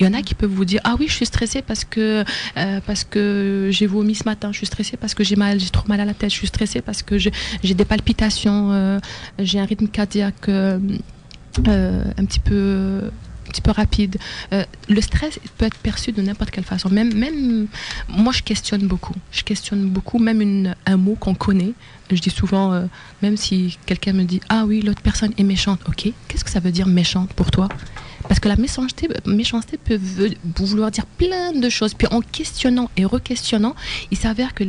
Il y en a qui peuvent vous dire ah oui je suis stressé parce que euh, parce que j'ai vomi ce matin je suis stressé parce que j'ai mal j'ai trop mal à la tête je suis stressé parce que j'ai des palpitations euh, j'ai un rythme cardiaque euh, un petit peu petit peu rapide. le stress peut être perçu de n'importe quelle façon. Même, même, moi, je questionne beaucoup. Je questionne beaucoup, même un mot qu'on connaît je dis souvent, euh, même si quelqu'un me dit Ah oui, l'autre personne est méchante, ok, qu'est-ce que ça veut dire méchante pour toi? Parce que la méchanceté, peut vouloir dire plein de choses. Puis en questionnant et re-questionnant, il s'avère que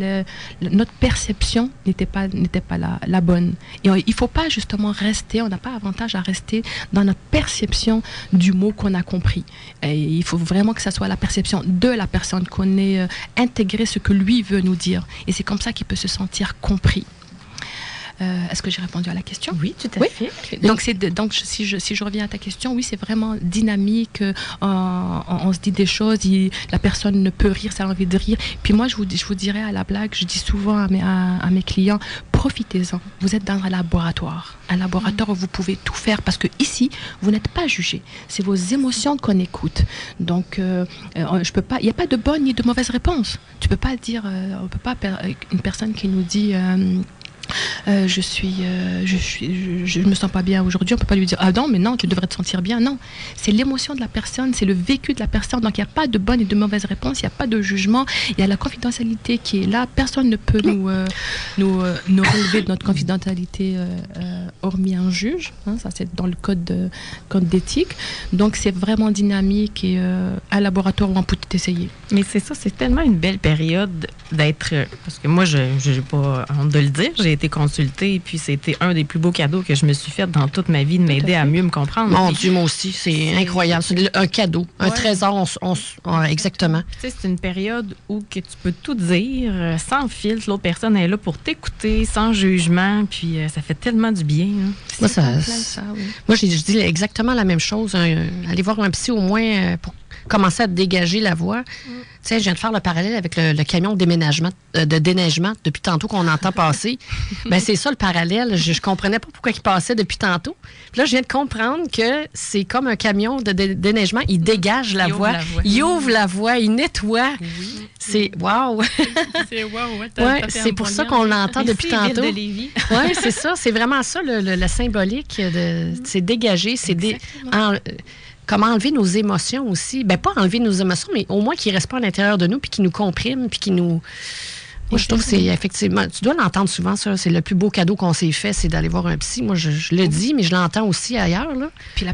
notre perception n'était pas, n'était pas la, bonne. Et il ne faut pas justement rester, on n'a pas avantage à rester dans notre perception du mot qu'on a compris. Il faut vraiment que ça soit la perception de la personne, qu'on ait euh, intégré ce que lui veut nous dire. Et c'est comme ça qu'il peut se sentir compris. Euh, est-ce que j'ai répondu à la question? Oui, tout à fait. Donc, donc si, je, si je reviens à ta question, oui, c'est vraiment dynamique. Euh, on, se dit des choses, la personne ne peut rire, ça a envie de rire. Puis moi, je vous, je vous dirais à la blague, je dis souvent à mes, à, mes clients, profitez-en. Vous êtes dans un laboratoire. Un laboratoire où vous pouvez tout faire parce que ici, vous n'êtes pas jugé. C'est vos émotions qu'on écoute. Donc, euh, je peux pas. Il n'y a pas de bonne ni de mauvaise réponse. Tu peux pas dire. euh, on peut pas. Une personne qui nous dit. euh, euh, je suis, euh, je me sens pas bien aujourd'hui. On peut pas lui dire ah non, mais non, tu devrais te sentir bien. Non, c'est l'émotion de la personne, c'est le vécu de la personne. Donc il n'y a pas de bonne et de mauvaise réponse. Il n'y a pas de jugement. Il y a la confidentialité qui est là. Personne ne peut nous, euh, relever de notre confidentialité hormis un juge. hein. ça c'est dans le code de- code d'éthique. Donc c'est vraiment dynamique et un laboratoire où on peut tout essayer. Mais c'est ça, c'est tellement une belle période d'être. Parce que moi, je n'ai pas honte de le dire, j'ai été consultée, et puis c'était un des plus beaux cadeaux que je me suis fait dans toute ma vie de m'aider à mieux me comprendre. Mon Puis, Dieu, moi aussi, c'est incroyable. C'est le- un cadeau, un Ouais. trésor. on on exactement. Tu sais, c'est une période où que tu peux tout dire euh, sans filtre. L'autre personne est là pour t'écouter, sans jugement, puis euh, ça fait tellement du bien. hein. Moi, ça- complet, ça, oui. Moi, je dis exactement la même chose. Un- aller voir un psy au moins euh, pour commencer à dégager la voix. Tu sais, je viens de faire le parallèle avec le, le camion de déménagement, euh, de déneigement depuis tantôt qu'on entend passer. [LAUGHS] ben c'est ça le parallèle. Je, je comprenais pas pourquoi il passait depuis tantôt. Puis là, je viens de comprendre que c'est comme un camion de dé- déneigement. Il dégage la Il voix. la voie. Il ouvre la voie. Il nettoie. C'est wow. [LAUGHS] C'est [LAUGHS] wow, ouais, Ouais, c'est pour ça qu'on l'entend depuis tantôt. Oui, c'est ça. C'est vraiment ça, le, le- la symbolique. de C'est dégager, c'est dé- comment enlever nos émotions aussi? Ben, pas enlever nos émotions, mais au moins qu'ils ne restent pas à l'intérieur de nous, puis qu'ils nous compriment, puis qu'ils nous... Moi, je trouve que c'est effectivement... Tu dois l'entendre souvent, ça. C'est le plus beau cadeau qu'on s'est fait, c'est d'aller voir un psy. Moi, je, je le dis, mais je l'entends aussi ailleurs, là. Puis la,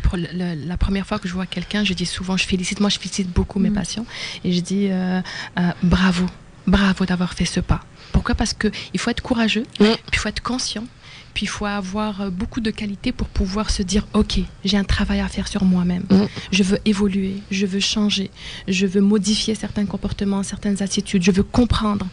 première fois que je vois quelqu'un, je dis souvent, je félicite, moi je félicite beaucoup mes patients, et je dis euh, euh, bravo, bravo d'avoir fait ce pas. Pourquoi? Parce que il faut être courageux, Mm. puis il faut être conscient, puis il faut avoir euh, beaucoup de qualités pour pouvoir se dire, ok, j'ai un travail à faire sur moi-même. Mm. Je veux évoluer, je veux changer, je veux modifier certains comportements, certaines attitudes, je veux comprendre.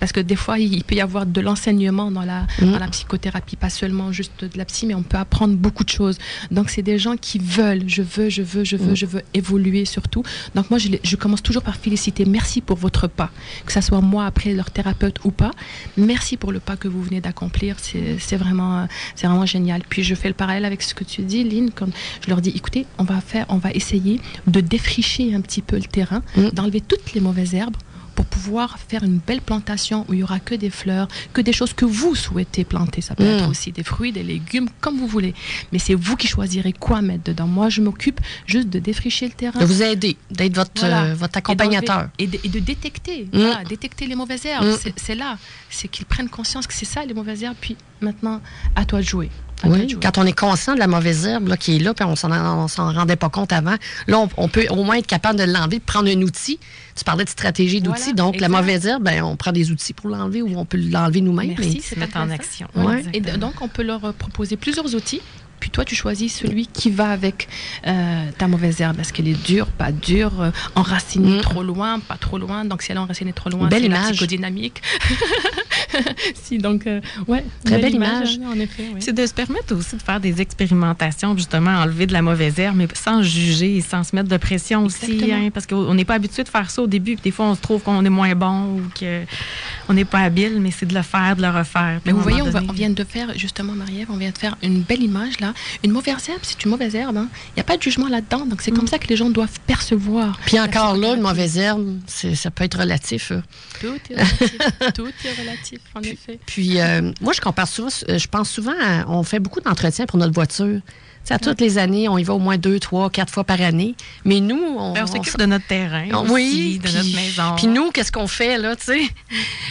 Parce que des fois, il peut y avoir de l'enseignement dans la, Mm. dans la psychothérapie, pas seulement juste de la psy, mais on peut apprendre beaucoup de choses. Donc, c'est des gens qui veulent, je veux, je veux, je veux, Mm. je veux évoluer surtout. Donc, moi, je, commence toujours par féliciter. Merci pour votre pas. Que ce soit moi après leur thérapeute ou pas. Merci pour le pas que vous venez d'accomplir. C'est c'est vraiment, euh, c'est vraiment génial. Puis, je fais le parallèle avec ce que tu dis, Lynn, quand je leur dis, écoutez, on va faire, on va essayer de défricher un petit peu le terrain, Mm. d'enlever toutes les mauvaises herbes pour pouvoir faire une belle plantation où il y aura que des fleurs, que des choses que vous souhaitez planter. Ça peut Mm. être aussi des fruits, des légumes, comme vous voulez. Mais c'est vous qui choisirez quoi mettre dedans. Moi, je m'occupe juste de défricher le terrain. De vous aider, d'être votre, Voilà. euh, votre accompagnateur. Et, de, et de détecter, Mm. voilà, détecter les mauvaises herbes. Mm. C'est- C'est là. C'est qu'ils prennent conscience que c'est ça, les mauvaises herbes. Puis maintenant, à toi de jouer. Oui, quand on est conscient de la mauvaise herbe là, qui est là, puis on s'en, on s'en rendait pas compte avant, là, on, on peut au moins être capable de l'enlever, de prendre un outil. Tu parlais de stratégie d'outils, Voilà, donc la mauvaise herbe, ben, on prend des outils pour l'enlever ou on peut l'enlever nous-mêmes. Merci, c'est mettre en action. Ouais. Et donc, on peut leur euh, proposer plusieurs outils. Puis toi, tu choisis celui qui va avec euh, ta mauvaise herbe. Est-ce qu'elle est dure, pas dure, euh, enracinée Mm. trop loin, pas trop loin? Donc, si elle est enracinée trop loin, Belle c'est la image. psychodynamique. [LAUGHS] [LAUGHS] si, donc, euh, ouais. Très belle image. hein, En effet, oui. C'est de se permettre aussi de faire des expérimentations, justement, enlever de la mauvaise herbe, mais sans juger et sans se mettre de pression aussi. Hein, parce qu'on n'est pas habitué de faire ça au début. Puis des fois, on se trouve qu'on est moins bon ou qu'on n'est pas habile, mais c'est de le faire, de le refaire. Mais vous voyez, on, va- donné- on vient de faire, justement, Marie-Ève, on vient de faire une belle image là. Une mauvaise herbe, c'est une mauvaise herbe. hein. Il n'y a pas de jugement là-dedans. Donc, c'est Mm. comme ça que les gens doivent percevoir. Puis encore là, une mauvaise herbe, ça peut être relatif. euh. Tout est relatif. Tout est relatif, en effet. Puis euh, moi, je compare souvent, euh, je pense souvent, à- on fait beaucoup d'entretien pour notre voiture. Tu sais, à toutes les années, on y va au moins deux, trois, quatre fois par année. Mais nous, on, Ben, on on s'occupe de notre terrain, On- aussi, oui, de puis- notre maison. Puis nous, qu'est-ce qu'on fait, là, tu sais?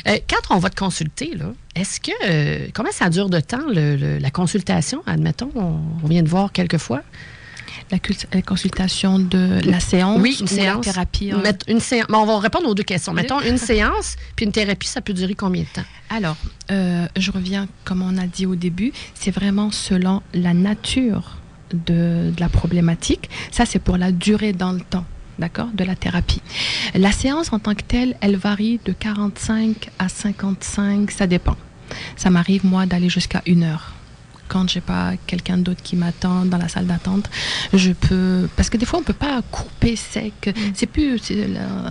Euh, quand on va te consulter, là, est-ce que... euh, comment ça dure de temps, le- le- la consultation? Admettons, on, on vient de voir quelques fois. La, consultation de la séance Oui, une ou séance. la thérapie. hein. Une séance. on va répondre aux deux questions. Oui. Mettons, une séance, puis une thérapie, ça peut durer combien de temps? Alors, euh, je reviens, comme on a dit au début, c'est vraiment selon la nature de, de la problématique. Ça, c'est pour la durée dans le temps. D'accord De la thérapie. La séance en tant que telle, elle varie de 45 à 55, ça dépend. Ça m'arrive, moi, d'aller jusqu'à une heure. Quand j'ai pas quelqu'un d'autre qui m'attend dans la salle d'attente, je peux parce que des fois on peut pas couper sec. Mm. C'est plus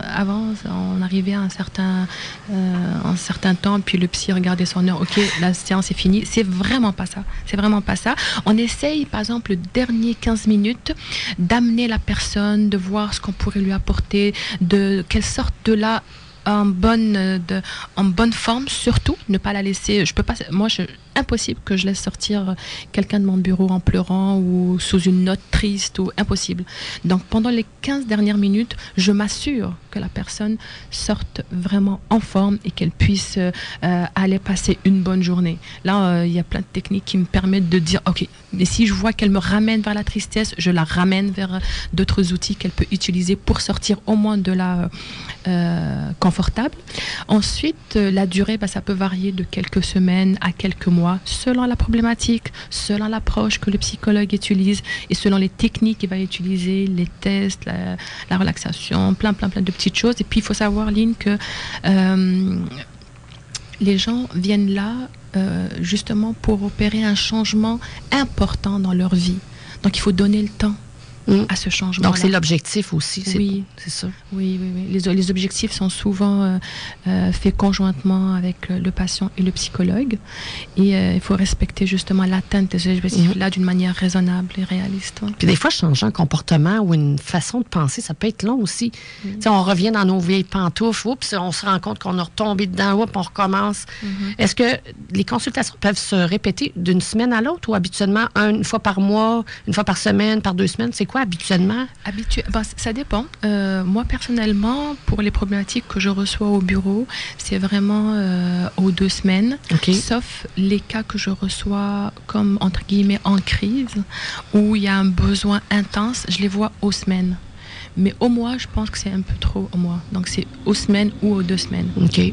avant on arrivait à un certain euh, un certain temps puis le psy regardait son heure. Ok, la séance est finie. C'est vraiment pas ça. C'est vraiment pas ça. On essaye par exemple le dernier 15 minutes d'amener la personne, de voir ce qu'on pourrait lui apporter, de quelle sorte de là en bonne, de, en bonne forme, surtout, ne pas la laisser. Je peux pas, moi, je, impossible que je laisse sortir quelqu'un de mon bureau en pleurant ou sous une note triste ou impossible. Donc, pendant les 15 dernières minutes, je m'assure que la personne sorte vraiment en forme et qu'elle puisse euh, aller passer une bonne journée. Là, euh, il y a plein de techniques qui me permettent de dire, OK, mais si je vois qu'elle me ramène vers la tristesse, je la ramène vers d'autres outils qu'elle peut utiliser pour sortir au moins de la euh, confortable. Ensuite, euh, la durée, bah, ça peut varier de quelques semaines à quelques mois, selon la problématique, selon l'approche que le psychologue utilise et selon les techniques qu'il va utiliser, les tests, la, la, relaxation, plein, plein, plein de petites choses. Et puis, il faut savoir, Lynn, que euh, les gens viennent là justement pour opérer un changement important dans leur vie. Donc, il faut donner le temps mmh. à ce changement. Donc, c'est l'objectif aussi. Oui, c'est ça. Oui, oui, oui. Les, les, objectifs sont souvent euh, euh, faits conjointement avec le, le, patient et le psychologue. Et euh, il faut respecter justement l'atteinte des objectifs-là mmh. d'une manière raisonnable et réaliste. Ouais. Puis des fois, changer un comportement ou une façon de penser, ça peut être long aussi. Mmh. On revient dans nos vieilles pantoufles, oups, on se rend compte qu'on a retombé dedans, oups, on recommence. Mmh. Est-ce que les consultations peuvent se répéter d'une semaine à l'autre ou habituellement une fois par mois, une fois par semaine, par deux semaines? C'est quoi habituellement? Habitu ben, ça dépend. Euh, moi, personnellement, pour les problématiques que je reçois au bureau, c'est vraiment euh, aux deux semaines. Okay. Sauf les cas que je reçois comme, entre guillemets, en crise, où il y a un besoin intense, je les vois aux semaines. Mais au mois, je pense que c'est un peu trop au mois. Donc, c'est aux semaines ou aux deux semaines. OK.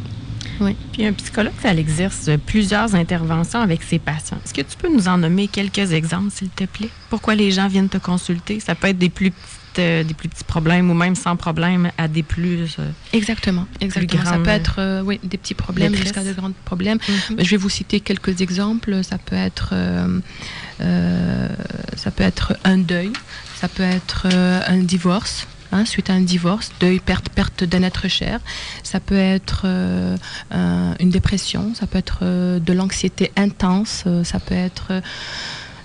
Oui. Puis un psychologue, ça exerce plusieurs interventions avec ses patients. Est-ce que tu peux nous en nommer quelques exemples, s'il te plaît? Pourquoi les gens viennent te consulter? Ça peut être des plus euh, des plus petits problèmes ou même sans problème à des plus. Euh, exactement, exactement. ça peut être euh, oui, des petits problèmes jusqu'à de grands problèmes. Mm -hmm. Je vais vous citer quelques exemples. Ça peut être, ça peut être un deuil, ça peut être un divorce. Hein, suite à un divorce, deuil, perte, perte d'un être cher. Ça peut être euh, euh, une dépression, ça peut être euh, de l'anxiété intense, ça peut être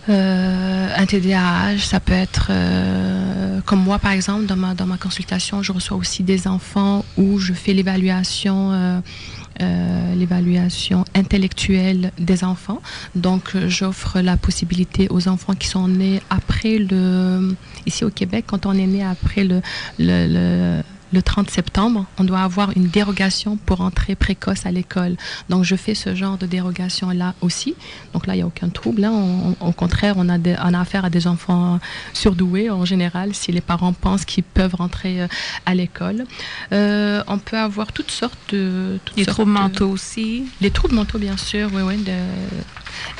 un TDAH, ça peut être comme moi par exemple dans ma, consultation, je reçois aussi des enfants où je fais l'évaluation euh, l'évaluation intellectuelle des enfants. Donc, j'offre la possibilité aux enfants qui sont nés après le... Ici au Québec, quand on est né après le, le, le le 30 septembre, on doit avoir une dérogation pour entrer précoce à l'école. Donc, je fais ce genre de dérogation-là aussi. Donc là, il n'y a aucun trouble. Hein. On, on, au contraire, on a, des, on a affaire à des enfants surdoués en général, si les parents pensent qu'ils peuvent rentrer euh, à l'école. Euh, on peut avoir toutes sortes de... Toutes les sortes troubles de, mentaux aussi. Les troubles mentaux, bien sûr, oui, oui. De,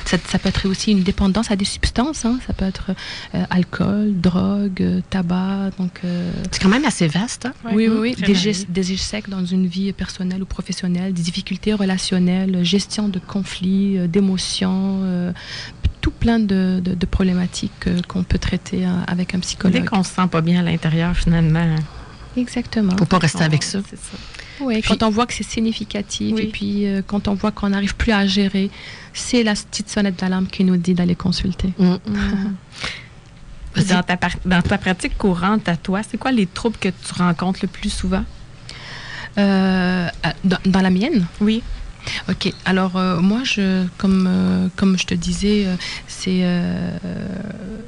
ça, ça, peut être aussi une dépendance à des substances. Hein. Ça peut être euh, alcool, drogue, tabac. Donc, euh... c'est quand même assez vaste. Hein? Oui, oui, oui. Des, des, échecs dans une vie personnelle ou professionnelle, des difficultés relationnelles, gestion de conflits, euh, d'émotions, tout plein de, de, de problématiques qu'on peut traiter avec un psychologue. Dès qu'on se sent pas bien à l'intérieur, finalement. Exactement. Faut pas rester avec ça. ça. Oui, puis, quand on voit que c'est significatif oui. et puis euh, quand on voit qu'on n'arrive plus à gérer, c'est la petite sonnette d'alarme qui nous dit d'aller consulter. Mm. Mm. [LAUGHS] [LAUGHS] dans, ta dans, ta pratique courante à toi, c'est quoi les troubles que tu rencontres le plus souvent? Euh, dans, dans, la mienne? Oui. Ok, alors euh, moi, je, comme, euh, comme je te disais, euh, c'est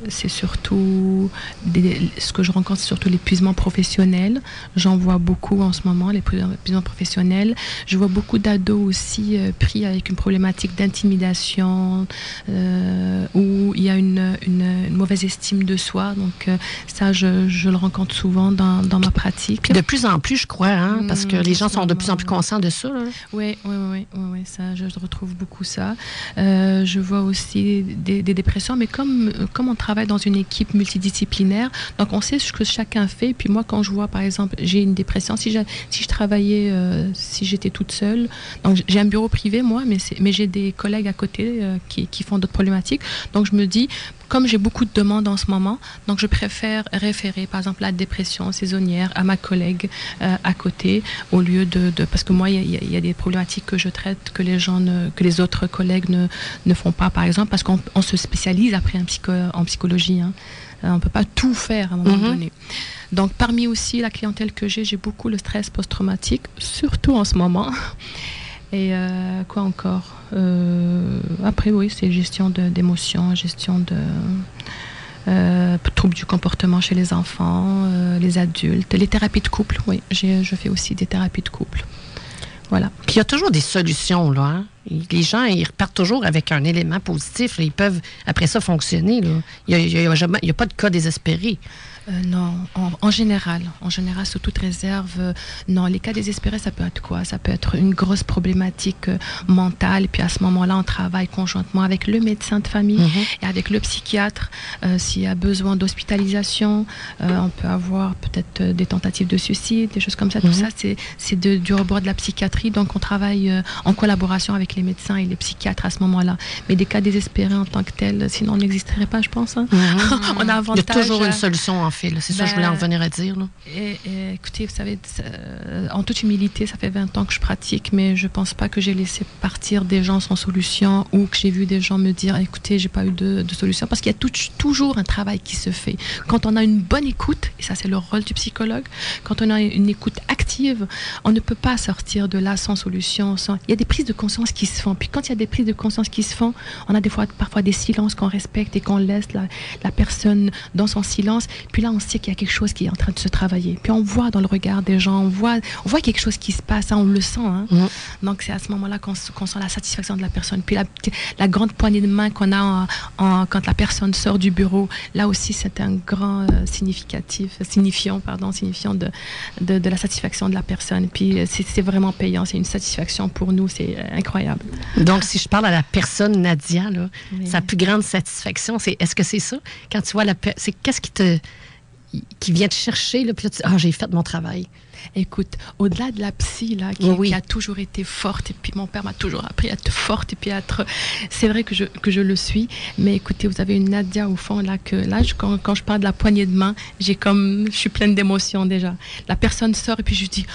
c'est surtout des, ce que je rencontre, c'est surtout l'épuisement professionnel. J'en vois beaucoup en ce moment, l'épuisement professionnel. Je vois beaucoup d'ados aussi pris avec une problématique d'intimidation où il y a une, une, une, mauvaise estime de soi. Donc ça, je, je le rencontre souvent dans, dans ma pratique. Puis de plus en plus, je crois, hein, parce que les gens sont de plus en plus conscients de ça. Oui, oui, oui. Oui, ça, je retrouve beaucoup ça. Euh, je vois aussi des, dépressions, mais comme, comme on travaille dans une équipe multidisciplinaire, donc on sait ce que chacun fait. Puis moi, quand je vois, par exemple, j'ai une dépression, si, si je travaillais, euh, si j'étais toute seule, donc j'ai un bureau privé, moi, mais, mais j'ai des collègues à côté euh, qui, qui font d'autres problématiques. Donc je me dis, comme j'ai beaucoup de demandes en ce moment, donc je préfère référer, par exemple, la dépression saisonnière à ma collègue euh, à côté, au lieu de, parce que moi, il y, a des problématiques que je traite que les gens, que les autres collègues ne, ne font pas, par exemple, parce qu'on se spécialise après en, psycho, en psychologie. Hein. Euh, on ne peut pas tout faire à un moment mhm. donné. Donc, parmi aussi la clientèle que j'ai, j'ai beaucoup le stress post-traumatique, surtout en ce moment. Et euh, quoi encore? Euh, Après, oui, c'est gestion d'émotions, gestion de euh, troubles du comportement chez les enfants, les adultes, les thérapies de couple. Oui, je fais aussi des thérapies de couple. Voilà. Puis il y a toujours des solutions, là. Hein? Les gens, ils repartent toujours avec un élément positif. Ils peuvent, après ça, fonctionner. Il n'y a, a, pas de cas désespéré. Euh, non, en, général, en général, sous toute réserve, euh, non, les cas désespérés, ça peut être quoi? Ça peut être une grosse problématique euh, mentale, puis à ce moment-là, on travaille conjointement avec le médecin de famille mhm. et avec le psychiatre. S'il y a besoin d'hospitalisation, on peut avoir peut-être des tentatives de suicide, des choses comme ça. Tout mhm. ça, c'est du rebord de la psychiatrie, donc on travaille en collaboration avec les médecins et les psychiatres à ce moment-là. Mais des cas désespérés en tant que tels, sinon on n'existerait pas, je pense. Hein. Mhm. [LAUGHS] on a avantage. Il y a toujours une solution, en c'est ça que je voulais en ben, venir à dire. écoutez, vous savez, en toute humilité, ça fait 20 ans que je pratique, mais je pense pas que j'ai laissé partir des gens sans solution ou que j'ai vu des gens me dire, écoutez, j'ai pas eu de, solution. Parce qu'il y a toujours un travail qui se fait. Quand on a une bonne écoute, et ça c'est le rôle du psychologue, quand on a une écoute active, on ne peut pas sortir de là sans solution. Sans... Il y a des prises de conscience qui se font. Puis quand il y a des prises de conscience qui se font, on a des fois parfois des silences qu'on respecte et qu'on laisse la, la personne dans son silence. Puis là, on sait qu'il y a quelque chose qui est en train de se travailler. Puis on voit dans le regard des gens, on voit, on voit quelque chose qui se passe, hein, on le sent. Hein. Mm. Donc c'est à ce moment-là qu'on sent la satisfaction de la personne. Puis la, la grande poignée de main qu'on a en, quand la personne sort du bureau, là aussi c'est un grand euh, significatif, signifiant, pardon, signifiant de, de, la satisfaction de la personne. Puis euh, c'est vraiment payant, c'est une satisfaction pour nous, c'est euh, incroyable. Donc si je parle à la personne Nadia, là, sa plus grande satisfaction, c'est est-ce que c'est ça? Quand tu vois la, c'est qu'est-ce qui te qui vient te chercher, là, puis là, tu ah, j'ai fait mon travail. Écoute, au-delà de la psy, là, qui, a toujours été forte, et puis mon père m'a toujours appris à être forte, et puis à être. C'est vrai que je, que je le suis, mais écoutez, vous avez une Nadia au fond, là, que là, quand, quand je parle de la poignée de main, j'ai comme. Je suis pleine d'émotions déjà. La personne sort, et puis je dis.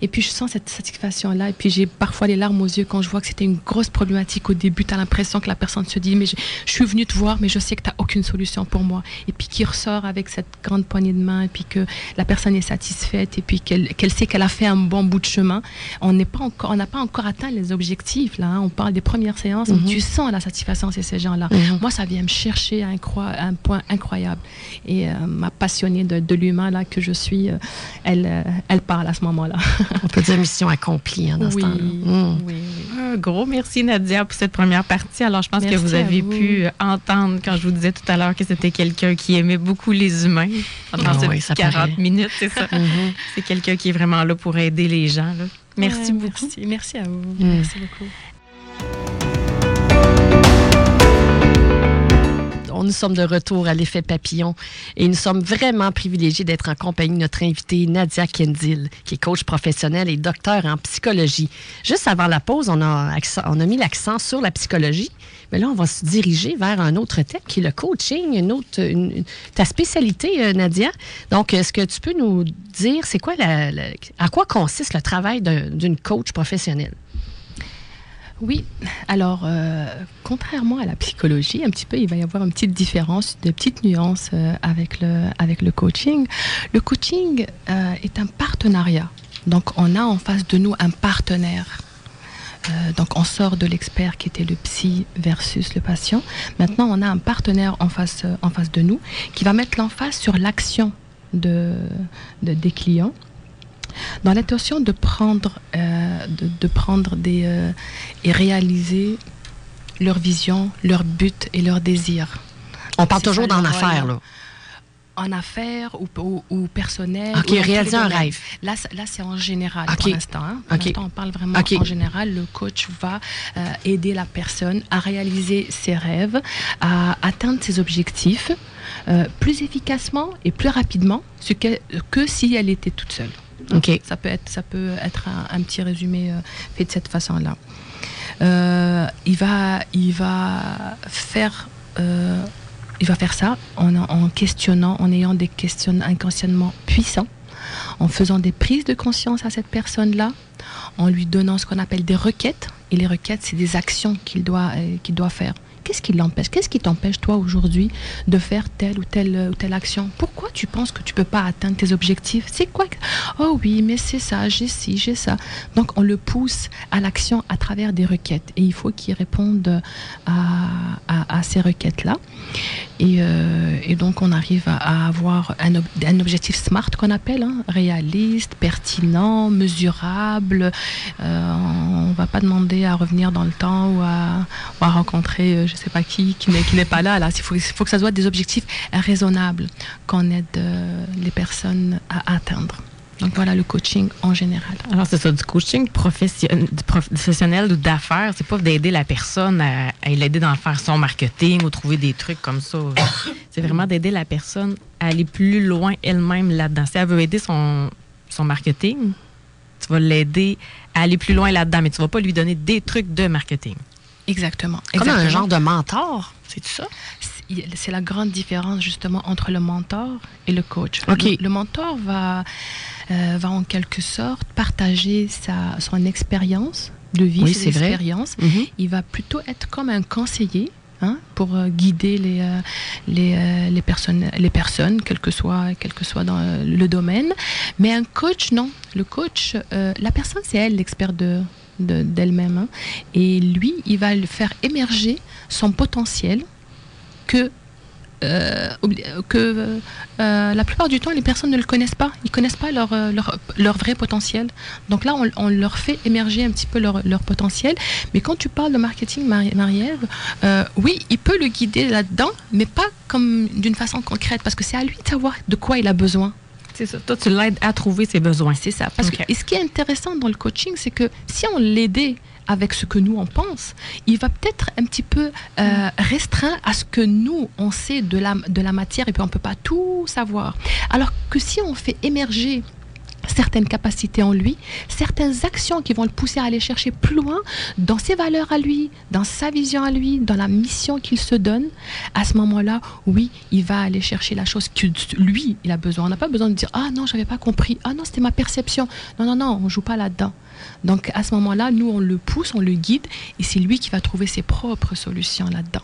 Et puis je sens cette satisfaction-là, et puis j'ai parfois les larmes aux yeux quand je vois que c'était une grosse problématique au début. Tu as l'impression que la personne se dit Mais je, suis venue te voir, mais je sais que tu n'as aucune solution pour moi. Et puis qui ressort avec cette grande poignée de main, et puis que la personne est satisfaite et puis qu'elle sait qu'elle a fait un bon bout de chemin. On n'est pas encore, on n'a pas encore atteint les objectifs là. Hein. On parle des premières séances, mhm. tu sens la satisfaction chez ces gens-là. Mhm. Moi, ça vient me chercher à un, point incroyable. Et euh, ma passionnée de, l'humain là que je suis, euh, elle, euh, elle parle à ce moment-là. on peut dire mission accomplie hein, dans oui, ce temps-là. Oui, Un gros merci Nadia pour cette première partie. Alors, je pense que vous avez pu entendre quand je vous disais tout à l'heure que c'était quelqu'un qui aimait beaucoup les humains pendant ah ces 40 minutes, c'est ça. Mhm. Mhm. C'est quelqu'un qui est vraiment là pour aider les gens. Merci beaucoup. Merci. à vous. Mm. Merci beaucoup. Nous sommes de retour à l'effet papillon et nous sommes vraiment privilégiés d'être en compagnie de notre invitée Nadia Kendil, qui est coach professionnel et docteur en psychologie. Juste avant la pause, on a, on a mis l'accent sur la psychologie, mais là, on va se diriger vers un autre thème qui est le coaching, une autre, ta spécialité, euh, Nadia. Donc, est-ce que tu peux nous dire, c'est quoi la, à quoi consiste le travail d'une coach professionnelle? Oui, alors euh, contrairement à la psychologie, un petit peu, il va y avoir une petite différence, des petites nuances euh, avec, le, avec le coaching. Le coaching euh, est un partenariat. Donc on a en face de nous un partenaire. donc on sort de l'expert qui était le psy versus le patient. Maintenant on a un partenaire en face, en face de nous qui va mettre l'emphase sur l'action de, des clients dans l'intention de prendre, euh, de, prendre des, euh, et réaliser leur vision, leur but et leur désir. On parle toujours d'en affaires, là. en affaires ou, ou, ou personnel. OK, ou réaliser un rêve. Là, c'est- là c'est en général pour l'instant. hein. Pour OK. l'instant, on parle vraiment en général. Le coach va euh, aider la personne à réaliser ses rêves, à atteindre ses objectifs euh, plus efficacement et plus rapidement que si elle était toute seule. OK. Ça peut être, ça peut être un, petit résumé euh, fait de cette façon-là. Euh, il, va, il va faire... euh, il va faire ça en, questionnant, en ayant des questionnements, un questionnement puissant, en faisant des prises de conscience à cette personne-là, en lui donnant ce qu'on appelle des requêtes. Et les requêtes, c'est des actions qu'il doit, qu'il doit faire. Qu'est-ce qui l'empêche? Qu'est-ce qui t'empêche, toi, aujourd'hui, de faire telle ou telle euh, ou telle action? Pourquoi tu penses que tu peux pas atteindre tes objectifs? C'est quoi Oh oui, mais c'est ça, j'ai ci, j'ai ça. Donc, on le pousse à l'action à travers des requêtes. Et il faut qu'il réponde à, à- ces requêtes-là. Et, euh, et donc, on arrive à, avoir un, ob- un objectif SMART qu'on appelle, hein, réaliste, pertinent, mesurable. Euh, on va pas demander à revenir dans le temps ou à, ou à rencontrer, euh, je sais pas qui, qui n'est, pas là. là. Il faut, que ça soit des objectifs raisonnables qu'on aide euh, les personnes à atteindre. Donc voilà le coaching en général. Alors, c'est ça, du coaching professionnel ou d'affaires, c'est pas d'aider la personne à, à l'aider dans faire son marketing ou trouver des trucs comme ça. [COUGHS] c'est vraiment d'aider la personne à aller plus loin elle-même là-dedans. Si elle veut aider son, son marketing, tu vas l'aider à aller plus loin là-dedans, mais tu vas pas lui donner des trucs de marketing. Exactement. Comme un Exactement. genre de mentor, c'est ça? C'est- la grande différence justement entre le mentor et le coach. Ok. Le, le mentor va, euh, va en quelque sorte partager sa, son expérience de vie, Oui, ses expériences. Mhm. Il va plutôt être comme un conseiller hein, pour euh, guider les, euh, les, euh, les, personnes, les personnes, quel que soit, quel que soit dans le domaine. Mais un coach, non. Le coach, la personne, c'est elle l'expert de de- d'elle-même. hein. Et lui, il va le faire émerger son potentiel que, euh, que euh, la plupart du temps, les personnes ne le connaissent pas. Ils connaissent pas leur, euh, leur, leur vrai potentiel. Donc là, on, leur fait émerger un petit peu leur, leur potentiel. Mais quand tu parles de marketing, Marie- Marie-Ève, oui, il peut le guider là-dedans, mais pas comme d'une façon concrète, parce que c'est à lui de savoir de quoi il a besoin. C'est ça. Toi, tu l'aides à trouver ses besoins. C'est ça. Parce Ok. que, et ce qui est intéressant dans le coaching, c'est que si on l'aidait avec ce que nous on pense, il va peut-être un petit peu euh, restreint à ce que nous on sait de la, de la matière et puis on peut pas tout savoir. Alors que si on fait émerger certaines capacités en lui, certaines actions qui vont le pousser à aller chercher plus loin dans ses valeurs à lui, dans sa vision à lui, dans la mission qu'il se donne, à ce moment-là, oui, il va aller chercher la chose que lui, il a besoin. On n'a pas besoin de dire Ah non, j'avais pas compris. Ah non, c'était ma perception. Non, non, non, on joue pas là-dedans. Donc à ce moment-là, nous, on le pousse, on le guide, et c'est lui qui va trouver ses propres solutions là-dedans.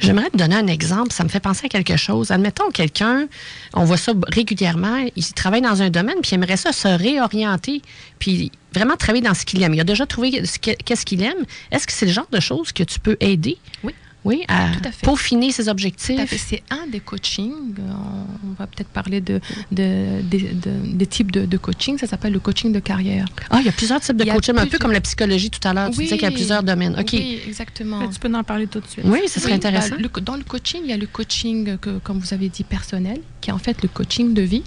J'aimerais te donner un exemple. Ça me fait penser à quelque chose. Admettons quelqu'un, on voit ça régulièrement, il travaille dans un domaine, puis il aimerait ça se réorienter, puis vraiment travailler dans ce qu'il aime. Il a déjà trouvé ce que- qu'est-ce qu'il aime. Est-ce que c'est le genre de choses que tu peux aider? Oui. Oui, à, Tout à fait. peaufiner ses Tout à fait. objectifs. C'est un des coachings. euh, On va peut-être parler de, de- de- de- des types de, de coaching. Ça s'appelle le coaching de carrière. Ah, il y a plusieurs types de coaching, un peu comme la psychologie tout à l'heure. Tu Oui. disais qu'il y a plusieurs domaines. OK. Oui, exactement. Mais tu peux en parler tout de suite. Oui, ce serait Oui, intéressant. bah, le- dans le coaching, il y a le coaching, que, comme vous avez dit, personnel, qui est en fait le coaching de vie,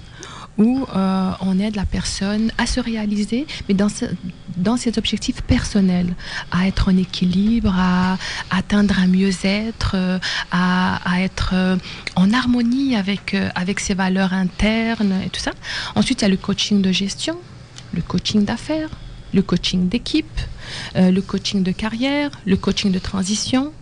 où euh, on aide la personne à se réaliser, mais dans, ses objectifs personnels, à être en équilibre, à, atteindre un mieux-être, euh, à, être euh, en harmonie avec, avec ses valeurs internes et tout ça. Ensuite, il y a le coaching de gestion, le coaching d'affaires, le coaching d'équipe, le coaching de carrière, le coaching de transition.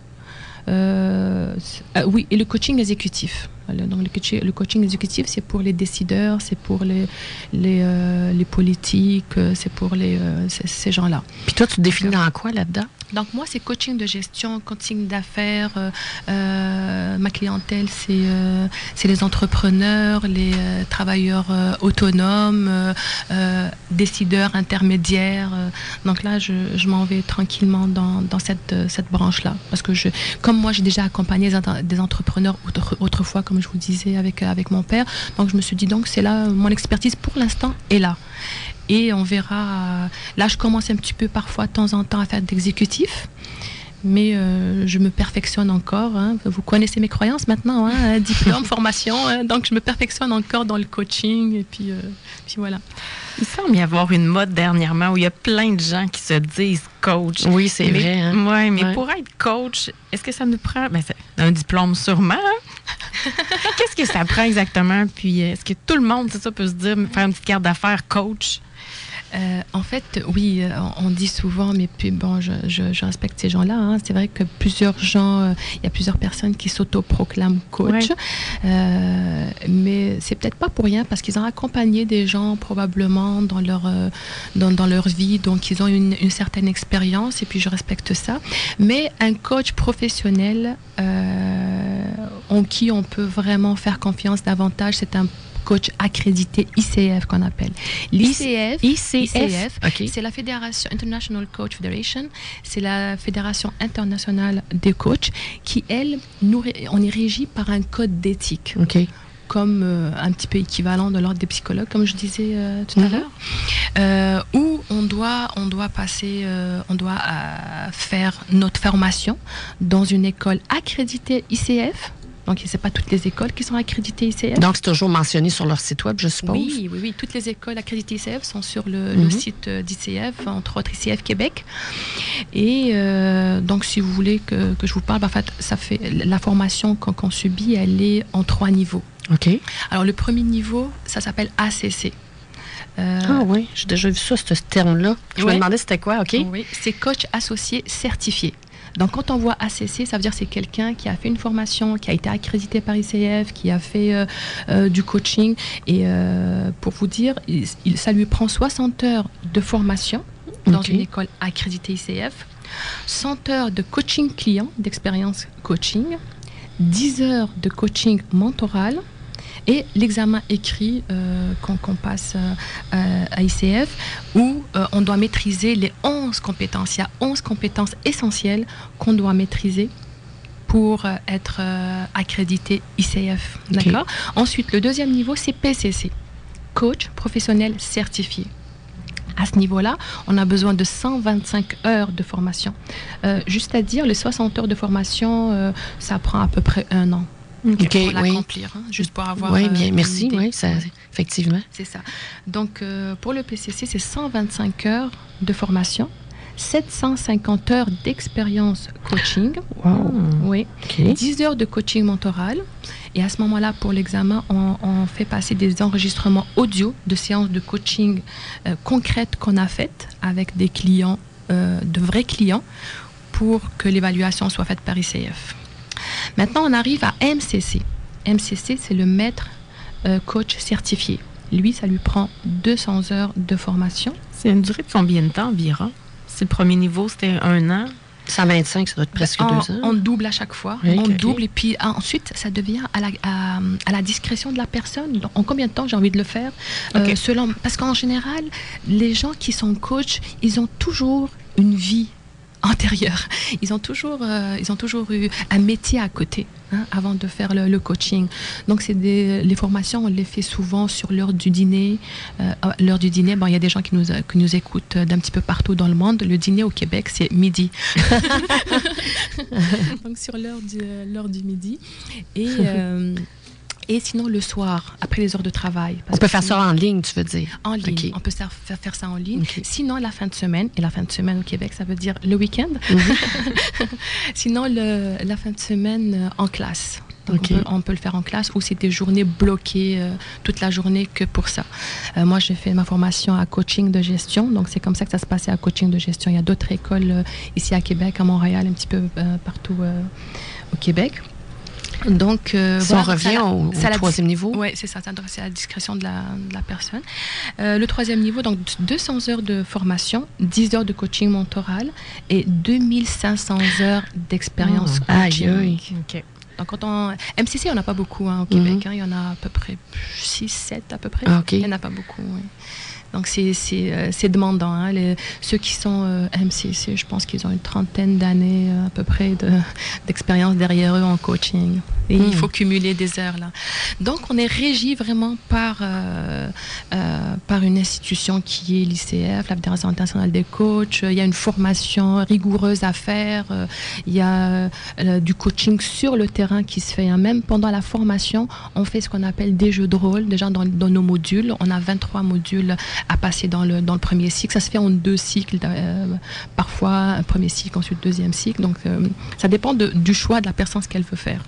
Oui, et le coaching exécutif. Donc le, coaching, le coaching exécutif, c'est pour les décideurs, c'est pour les, les, euh, les politiques, euh, c'est pour les, euh, ces- ces gens-là. Puis toi, tu te définis dans quoi là-dedans? Donc moi, c'est coaching de gestion, coaching d'affaires. euh, euh, ma clientèle, c'est euh, c'est les entrepreneurs, les travailleurs autonomes, décideurs intermédiaires. donc là, je, je m'en vais tranquillement dans, dans cette, cette branche-là. Parce que je, comme moi, j'ai déjà accompagné des entre- des entrepreneurs autre- autrefois, comme je vous disais, avec, avec mon père. Donc je me suis dit, donc c'est là, mon expertise pour l'instant est là. Et on verra. euh, Là, je commence un petit peu parfois de temps en temps à faire d'exécutif. mais euh, je me perfectionne encore. hein. Vous connaissez mes croyances maintenant, hein, [LAUGHS] diplôme, formation, hein, donc je me perfectionne encore dans le coaching et puis, euh, puis voilà. Il semble y avoir une mode dernièrement où il y a plein de gens qui se disent coach. Oui, c'est vrai. hein. Ouais, mais Ouais. pour être coach, est-ce que ça nous prend? Ben, un diplôme sûrement hein? [LAUGHS] Qu'est-ce que ça prend exactement? Puis est-ce que tout le monde, c'est ça, peut se dire faire une petite carte d'affaires coach? Euh, en fait, oui, euh, on dit souvent, mais puis bon, je, je- je respecte ces gens-là. hein. C'est vrai que plusieurs gens, euh, il y a plusieurs personnes qui s'autoproclament coach, Ouais. Euh, mais c'est peut-être pas pour rien parce qu'ils ont accompagné des gens probablement dans leur dans, dans leur vie, donc ils ont une, une certaine expérience et puis je respecte ça. Mais un coach professionnel en qui on peut vraiment faire confiance davantage, c'est un coach accrédité ICF qu'on appelle. L'ICF, ICF. C'est la fédération International Coach Federation, c'est la fédération internationale des coachs qui, elle, nous, on est régi par un code d'éthique, comme euh, un petit peu équivalent de l'ordre des psychologues, comme je disais euh, tout à Mhm. l'heure, euh, où on doit, on doit passer, on doit faire notre formation dans une école accréditée ICF. Donc, c'est pas toutes les écoles qui sont accréditées ICF. Donc, c'est toujours mentionné sur leur site web, je suppose? Oui, oui, oui. Toutes les écoles accréditées ICF sont sur le, le Mhm. site euh, d'ICF, entre autres ICF Québec. Et euh, donc, si vous voulez que, que je vous parle, ben, en fait, ça fait la formation qu'on subit, elle est en trois niveaux. OK. Alors, le premier niveau, ça s'appelle ACC. Euh, Ah oui, j'ai déjà vu ça, ce terme-là. Je me Ouais. demandais c'était quoi, OK? Oui, c'est coach associé certifié. Donc, quand on voit ACC, ça veut dire que c'est quelqu'un qui a fait une formation, qui a été accrédité par ICF, qui a fait euh, euh, du coaching. Et euh, pour vous dire, il- il- ça lui prend 60 heures de formation dans une école accréditée ICF, 100 heures de coaching client, d'expérience coaching, 10 heures de coaching mentoral et l'examen écrit euh, qu'on passe euh, euh, à ICF où on doit maîtriser les 11 compétences. Il y a 11 compétences essentielles qu'on doit maîtriser pour être accrédité ICF. D'accord? Ensuite, le deuxième niveau, c'est PCC, coach professionnel certifié. À ce niveau-là, on a besoin de 125 heures de formation. Euh, juste à dire, les 60 heures de formation, euh, ça prend à peu près un an OK, pour oui. l'accomplir, hein, juste pour avoir. Oui, euh, bien, une merci. Oui, ça, effectivement. C'est ça. Donc, euh, pour le PCC, c'est 125 heures de formation, 750 heures d'expérience coaching, Wow. oui, OK. 10 heures de coaching mentoral. Et à ce moment-là, pour l'examen, on, on fait passer des enregistrements audio de séances de coaching euh, concrètes qu'on a faites avec des clients, euh, de vrais clients, pour que l'évaluation soit faite par ICF. Maintenant, on arrive à MCC. MCC, c'est le maître euh, coach certifié. Lui, ça lui prend 200 heures de formation. C'est une durée de combien de temps environ Si le premier niveau, c'était un an? 125, ça doit être presque on, deux ans. on double à chaque fois. On double et puis ah, ensuite, ça devient à la, à, à la discrétion de la personne. Donc, en combien de temps j'ai envie de le faire? Euh, selon, Parce qu'en général, les gens qui sont coachs, ils ont toujours une vie antérieure. Ils ont toujours, euh, ils ont toujours eu un métier à côté hein, avant de faire le, le coaching. Donc, c'est les formations, on les fait souvent sur l'heure du dîner. Euh, l'heure du dîner, bon, il y a des gens qui nous, qui nous écoutent d'un petit peu partout dans le monde. Le dîner au Québec, c'est midi. [LAUGHS] [LAUGHS] Donc sur l'heure du, du midi. Et, [LAUGHS] et sinon le soir, après les heures de travail. On peut faire ça en ligne, tu veux dire? en ligne. On peut faire, ça en ligne. Sinon, la fin de semaine, et la fin de semaine au Québec, ça veut dire le week-end. Mhm. [LAUGHS] Sinon, le, la fin de semaine euh, en classe. Donc, Ok. on, peut, on peut le faire en classe ou c'est des journées bloquées euh, toute la journée que pour ça. Euh, moi, j'ai fait ma formation à coaching de gestion. Donc, c'est comme ça que ça se passait à coaching de gestion. Il y a d'autres écoles euh, ici à Québec, à Montréal, un petit peu partout au Québec. Donc, euh, Si voilà, on ça revient la- au, au ça la- troisième niveau. oui, c'est ça, ça, donc c'est à la discrétion de la, de la personne. Euh, le troisième niveau, donc 200 heures de formation, 10 heures de coaching mentoral et 2500 heures d'expérience Ah, aïe, coaching. aïe. OK. quand on, MCC, on n'a pas beaucoup hein, au Québec. Mhm. hein. il y en a à peu près 6, 7 à peu près. Ah, OK. Il n'y en a pas beaucoup. oui. Donc, c'est euh, demandant. hein. Les- ceux qui sont euh, MCC, je pense qu'ils ont une trentaine d'années euh, à peu près de- [LAUGHS] d'expérience derrière eux en coaching. Et il faut cumuler des heures là. Donc, on est régi vraiment par, euh, euh, par une institution qui est l'ICF, la Fédération internationale des coachs. Il y a une formation rigoureuse à faire. Il y a du coaching sur le terrain qui se fait. hein. Même pendant la formation, on fait ce qu'on appelle des jeux de rôle, déjà dans, dans nos modules. On a 23 modules à passer dans le, dans le premier cycle. Ça se fait en deux cycles, euh, parfois un premier cycle, ensuite deuxième cycle. Donc, euh, ça dépend du choix de la personne, ce qu'elle veut faire.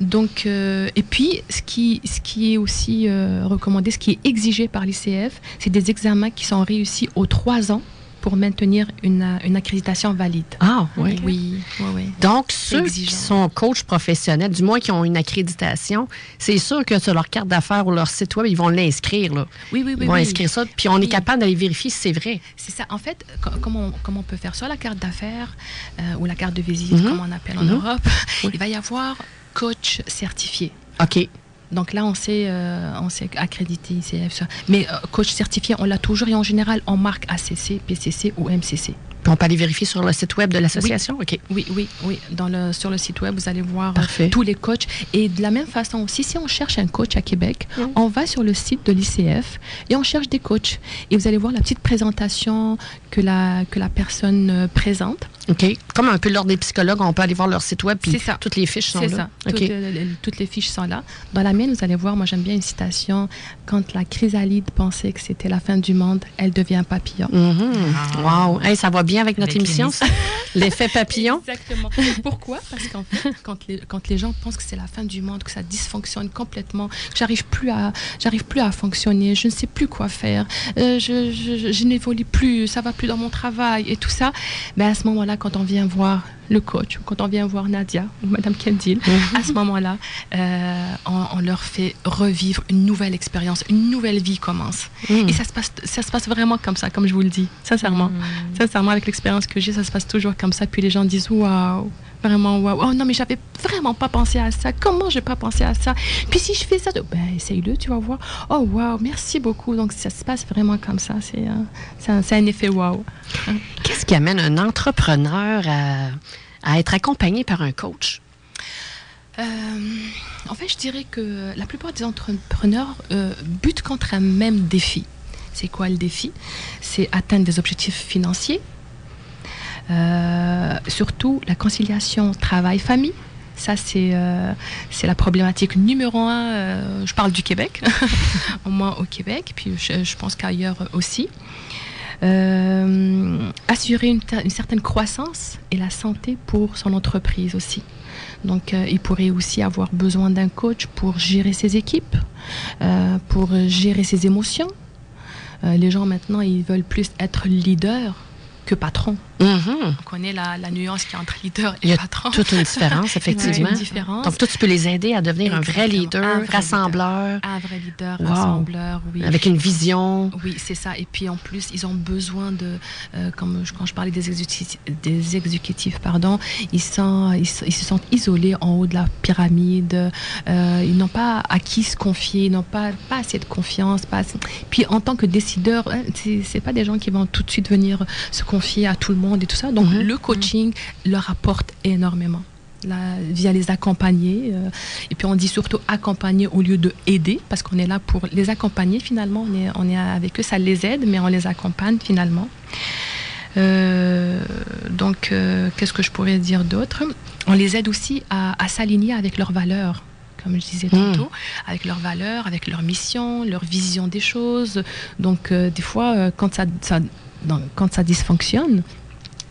Donc, euh, et puis, ce qui, ce qui est aussi recommandé, ce qui est exigé par l'ICF, c'est des examens qui sont réussis aux trois ans pour maintenir une, euh, une accréditation valide. Ah, oui. Oui, oui, oui. Donc, ceux exigeant. qui sont coachs professionnels, du moins qui ont une accréditation, c'est sûr que sur leur carte d'affaires ou leur site web, ils vont l'inscrire. Là. Oui, oui, Ils oui. vont oui. inscrire ça, puis on est Oui. capable d'aller vérifier si c'est vrai. C'est ça. En fait, co- comment, on- peut faire Soit la carte d'affaires euh, ou la carte de visite, Mhm. comme on appelle en Mhm. Europe, Oui. il va y avoir coach certifié. OK. Donc là, on s'est euh, accrédité ICF. Mais euh, coach certifié, on l'a toujours et en général, on marque ACC, PCC ou MCC. Puis on peut aller vérifier sur le site web de l'association? OK. Oui, oui, oui. Dans le, sur le site web, vous allez voir euh, Parfait. tous les coachs. Et de la même façon aussi, si on cherche un coach à Québec, on va sur le site de l'ICF et on cherche des coachs. Et vous allez voir la petite présentation que la, que la personne euh, présente. OK. Comme un peu l'ordre des psychologues, on peut aller voir leur site web, puis C'est ça. toutes les fiches sont C'est là. ça. OK. Toutes, euh, toutes les fiches sont là. Dans la mienne, vous allez voir, moi j'aime bien une citation. Quand la chrysalide pensait que c'était la fin du monde, elle devient papillon. Mhm. Ah. Wow. Hey, ça va bien avec notre Avec émission? L'effet papillon? Exactement. Pourquoi? Parce qu'en fait, quand les, quand les gens pensent que c'est la fin du monde, que ça dysfonctionne complètement, que j'arrive plus à, j'arrive plus à fonctionner, je ne sais plus quoi faire, euh, je, je, je- n'évolue plus, ça va plus dans mon travail et tout ça, ben à ce moment-là, quand on vient voir le coach, quand on vient voir Nadia ou Madame Kendil, Mhm. à ce moment-là, euh, on, on leur fait revivre une nouvelle expérience, une nouvelle vie commence. Mhm. Et ça se passe, ça se passe vraiment comme ça, comme je vous le dis, sincèrement. Mm. Sincèrement, avec l'expérience que j'ai, ça se passe toujours comme ça. Puis les gens disent waouh, vraiment waouh. Oh non, mais j'avais vraiment pas pensé à ça. Comment j'ai pas pensé à ça? Puis si je fais ça, ben essaye-le, tu vas voir. Oh waouh, merci beaucoup. Donc ça se passe vraiment comme ça. C'est un, c'est un, effet waouh. Qu'est-ce qui amène un entrepreneur à, à être accompagné par un coach? Euh, en fait, je dirais que la plupart des entrepreneurs euh, butent contre un même défi. C'est quoi le défi? C'est atteindre des objectifs financiers, Euh, surtout la conciliation travail-famille. Ça, c'est euh, la problématique numéro un. euh, je parle du Québec, [LAUGHS] au moins au Québec, puis je, pense qu'ailleurs aussi. Euh, assurer une, une certaine croissance et la santé pour son entreprise aussi. Donc, euh, il pourrait aussi avoir besoin d'un coach pour gérer ses équipes, euh, pour gérer ses émotions. Euh, les gens maintenant, ils veulent plus être leader que patron. Mhm. On connaît la, la nuance qu'il y a entre leader Il y et a patron. Toute une différence, [LAUGHS] Il y a effectivement. une différence. Donc, toi, tu peux les aider à devenir un vrai leader, Un vrai rassembleur, un vrai leader, Wow. rassembleur, oui. avec une vision. Oui, c'est ça. Et puis en plus, ils ont besoin de, euh, comme je- quand je parlais des exécutifs, des exécutifs pardon, ils, sont, ils, se- ils se sentent isolés en haut de la pyramide. Euh, ils n'ont pas à qui se confier, ils n'ont pas, pas assez de confiance. Pas assez- Puis en tant que décideur, hein, c'est pas des gens qui vont tout de suite venir se confier à tout le monde et tout ça. Donc Mhm. le coaching leur apporte énormément. Là, via les accompagner. euh, et puis on dit surtout accompagner au lieu de aider, parce qu'on est là pour les accompagner finalement. On est, on est avec eux, ça les aide, mais on les accompagne finalement. Euh, donc, euh, qu'est-ce que je pourrais dire d'autre? On les aide aussi à, à s'aligner avec leurs valeurs, comme je disais Mm. tantôt, avec leurs valeurs, avec leur mission, leur vision des choses. Donc, euh, des fois, quand ça, ça- dans- quand ça dysfonctionne,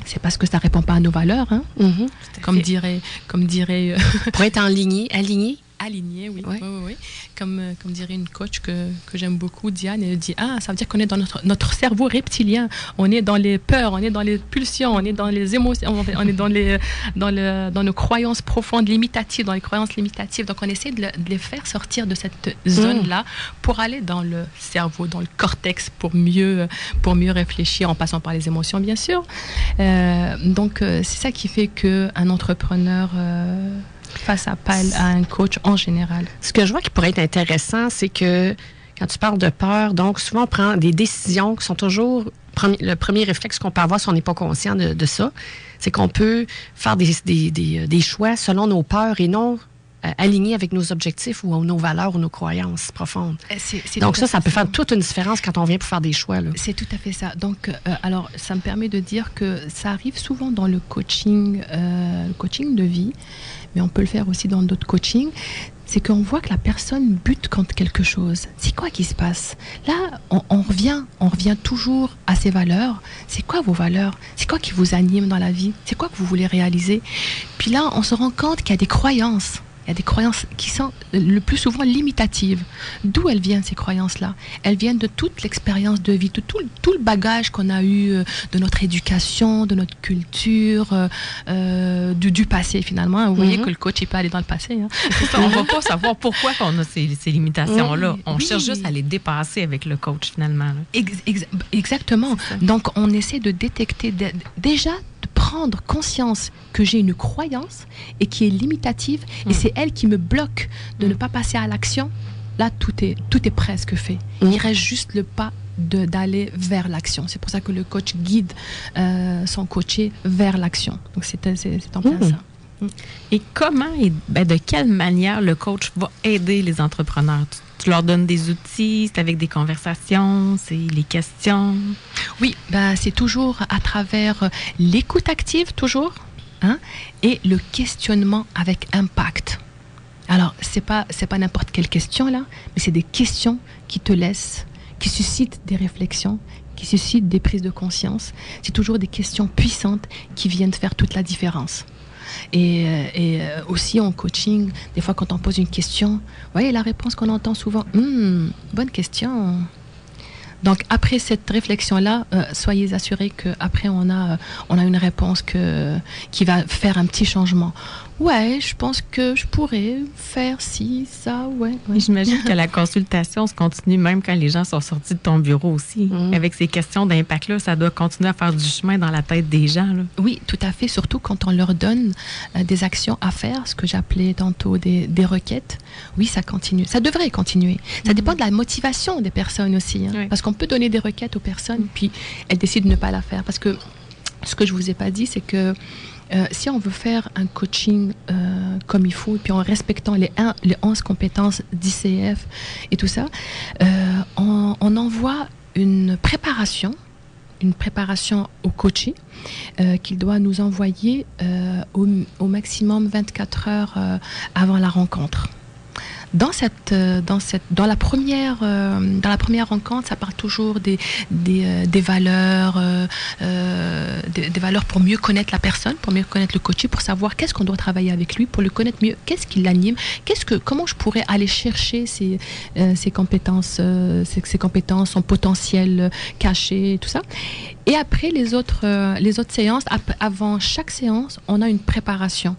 c'est parce que ça répond pas à nos valeurs, hein. Mhm. comme dirait, comme dirait euh, Pour être aligné, aligné. Aligné, oui, Ouais. oui, oui, oui. Comme, euh, comme dirait une coach que, que j'aime beaucoup, Diane, elle dit Ah, ça veut dire qu'on est dans notre, notre cerveau reptilien, on est dans les peurs, on est dans les pulsions, on est dans les émotions, on est dans, les, dans, le, dans nos croyances profondes, limitatives, dans les croyances limitatives. Donc on essaie de, le- de les faire sortir de cette zone-là pour aller dans le cerveau, dans le cortex, pour mieux, pour mieux réfléchir en passant par les émotions, bien sûr. Euh, donc euh, c'est ça qui fait qu'un entrepreneur. euh, face à, à un coach en général? Ce que je vois qui pourrait être intéressant, c'est que quand tu parles de peur, donc souvent on prend des décisions qui sont toujours le premier réflexe qu'on peut avoir si on n'est pas conscient de, ça, c'est qu'on peut faire des, des, des, choix selon nos peurs et non euh, alignés avec nos objectifs ou nos valeurs ou nos croyances profondes. Euh, Donc ça, ça peut faire toute une différence quand on vient pour faire des choix. C'est tout à fait ça. Donc, euh, alors, ça me permet de dire que ça arrive souvent dans le coaching, le coaching de vie, mais on peut le faire aussi dans d'autres coachings. C'est qu'on voit que la personne bute contre quelque chose. C'est quoi qui se passe? Là, on, revient, on revient toujours à ses valeurs. C'est quoi vos valeurs? C'est quoi qui vous anime dans la vie? C'est quoi que vous voulez réaliser? Puis là, on se rend compte qu'il y a des croyances il y a des croyances qui sont le plus souvent limitatives. D'où elles viennent ces croyances-là? Elles viennent de toute l'expérience de vie, de tout, tout le bagage qu'on a eu euh, de notre éducation, de notre culture, euh, euh, du, du, passé finalement. Vous voyez mhm. que le coach, il peut aller dans le passé. Hein. on ne va pas savoir pourquoi on a ces, ces limitations-là. On cherche juste à les dépasser avec le coach finalement. exactement. Donc on essaie de détecter déjà prendre conscience que j'ai une croyance et qui est limitative et mm. c'est elle qui me bloque de ne mm. pas passer à l'action, là tout est, tout est presque fait. Mm. Il reste juste le pas d'aller vers l'action. C'est pour ça que le coach guide euh, son coaché vers l'action. Donc c'est en plein ça. Et comment et ben, de quelle manière le coach va aider les entrepreneurs? Tu leur donnes des outils, c'est avec des conversations, c'est les questions. Oui, ben, c'est toujours à travers l'écoute active, toujours, hein, et le questionnement avec impact. Alors, ce n'est pas, pas n'importe quelle question là, mais c'est des questions qui te laissent, qui suscitent des réflexions, qui suscitent des prises de conscience. C'est toujours des questions puissantes qui viennent faire toute la différence. Et, euh, euh, aussi en coaching, des fois quand on pose une question, vous voyez la réponse qu'on entend souvent, hmm, bonne question. Donc après cette réflexion-là, euh, soyez assurés qu'après on a, on a une réponse que, qui va faire un petit changement ouais, je pense que je pourrais faire ci, ça, ouais. J'imagine que la consultation se continue même quand les gens sont sortis de ton bureau aussi. Mm. Avec ces questions d'impact-là, ça doit continuer à faire du chemin dans la tête des gens. Oui, tout à fait, surtout quand on leur donne euh, des actions à faire, ce que j'appelais tantôt des, des, requêtes. Oui, ça continue. Ça devrait continuer. Ça mm. dépend de la motivation des personnes aussi. Hein. Parce qu'on peut donner des requêtes aux personnes, puis elles décident de ne pas la faire. Parce que ce que je vous ai pas dit, c'est que euh, si on veut faire un coaching euh, comme il faut, et puis en respectant les, les 11 compétences d'ICF et tout ça, euh, on, envoie une préparation, une préparation au coaching qu'il doit nous envoyer au, au, maximum 24 heures avant la rencontre dans cette, euh, dans cette, dans la première, euh, dans la première rencontre, ça parle toujours des, des, euh, des valeurs, des, valeurs pour mieux connaître la personne, pour mieux connaître le coach, pour savoir qu'est-ce qu'on doit travailler avec lui, pour le connaître mieux, qu'est-ce qui l'anime, qu'est-ce que, comment je pourrais aller chercher ses, ses compétences, ses, ses, compétences, son potentiel caché, tout ça. Et après les autres, les autres séances, avant chaque séance, on a une préparation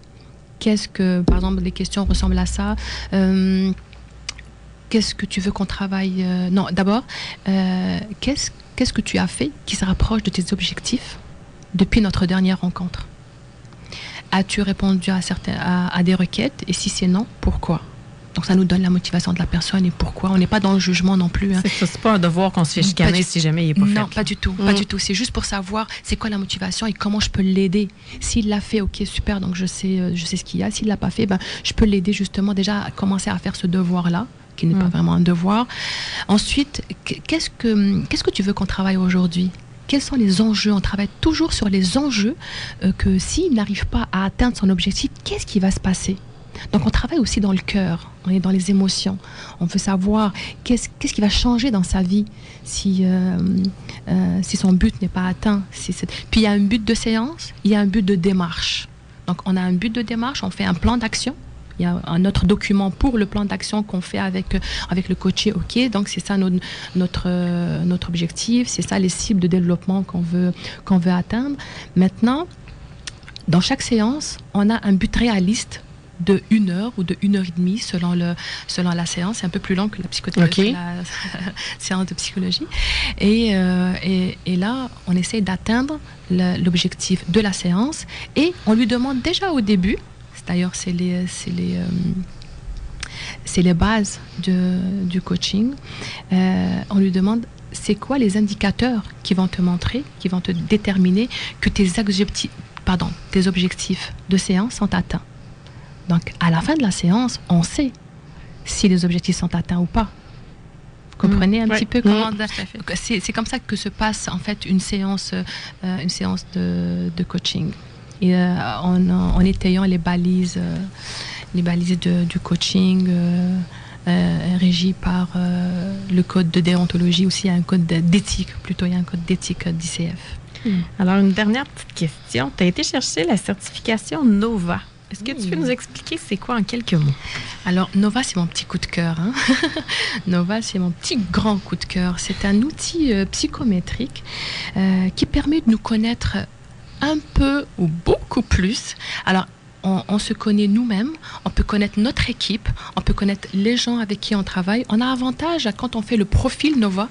qu'est-ce que, par exemple, les questions ressemblent à ça. Euh, qu'est-ce que tu veux qu'on travaille euh, Non, d'abord, euh, qu'est-ce, que tu as fait qui se rapproche de tes objectifs depuis notre dernière rencontre? As-tu répondu à, à des requêtes? Et si c'est non, pourquoi? Donc ça nous donne la motivation de la personne et pourquoi. On n'est pas dans le jugement non plus. Hein. C'est pas un devoir qu'on se fait chicaner si jamais il n'est pas fait. Non, pas du tout. Pas mm. du tout. C'est juste pour savoir c'est quoi la motivation et comment je peux l'aider. S'il l'a fait, ok, super, donc je sais, euh, je sais ce qu'il y a. S'il l'a pas fait, ben, je peux l'aider justement déjà à commencer à faire ce devoir-là qui n'est pas mm. vraiment un devoir. Ensuite, qu'est-ce que, qu'est-ce que tu veux qu'on travaille aujourd'hui? Quels sont les enjeux? On travaille toujours sur les enjeux euh, que s'il n'arrive pas à atteindre son objectif, qu'est-ce qui va se passer? Donc on travaille aussi dans le cœur, on est dans les émotions. On veut savoir qu'est-ce, qui va changer dans sa vie si, euh, euh, si son but n'est pas atteint. Puis il y a un but de séance, il y a un but de démarche. Donc on a un but de démarche, on fait un plan d'action. Il y a un autre document pour le plan d'action qu'on fait avec, avec le coaché. OK, donc c'est ça notre, notre, notre objectif, c'est ça les cibles de développement qu'on veut, qu'on veut atteindre. Maintenant, dans chaque séance, on a un but réaliste de une heure ou de une heure et demie selon, le, selon la séance. C'est un peu plus long que la, psychothérapie, la [LAUGHS] séance de psychologie. Euh, et, et, là, on essaie d'atteindre l'objectif de la séance et on lui demande déjà au début, D'ailleurs, c'est les, les, euh, c'est les bases de, du coaching. Euh, on lui demande c'est quoi les indicateurs qui vont te montrer, qui vont te déterminer que tes objectifs, pardon, tes objectifs de séance sont atteints? Donc, à la fin de la séance, on sait si les objectifs sont atteints ou pas. Vous comprenez un petit peu comment à fait. c'est comme ça que se passe en fait une séance, euh, une séance de, de coaching. Et euh, en, en étayant les balises, euh, les balises de- du coaching régies par le code de déontologie aussi, il y a un code de- d'éthique, plutôt il y a un code d'éthique d'ICF. Alors, une dernière petite question. Tu as été chercher la certification NOVA. Est-ce que tu peux nous expliquer c'est quoi en quelques mots? Alors, Nova, c'est mon petit coup de cœur. hein. [LAUGHS] Nova, c'est mon petit grand coup de cœur. C'est un outil euh, psychométrique euh, qui permet de nous connaître un peu ou beaucoup plus. Alors, on, se connaît nous-mêmes, on peut connaître notre équipe, on peut connaître les gens avec qui on travaille. On a avantage, quand on fait le profil Nova,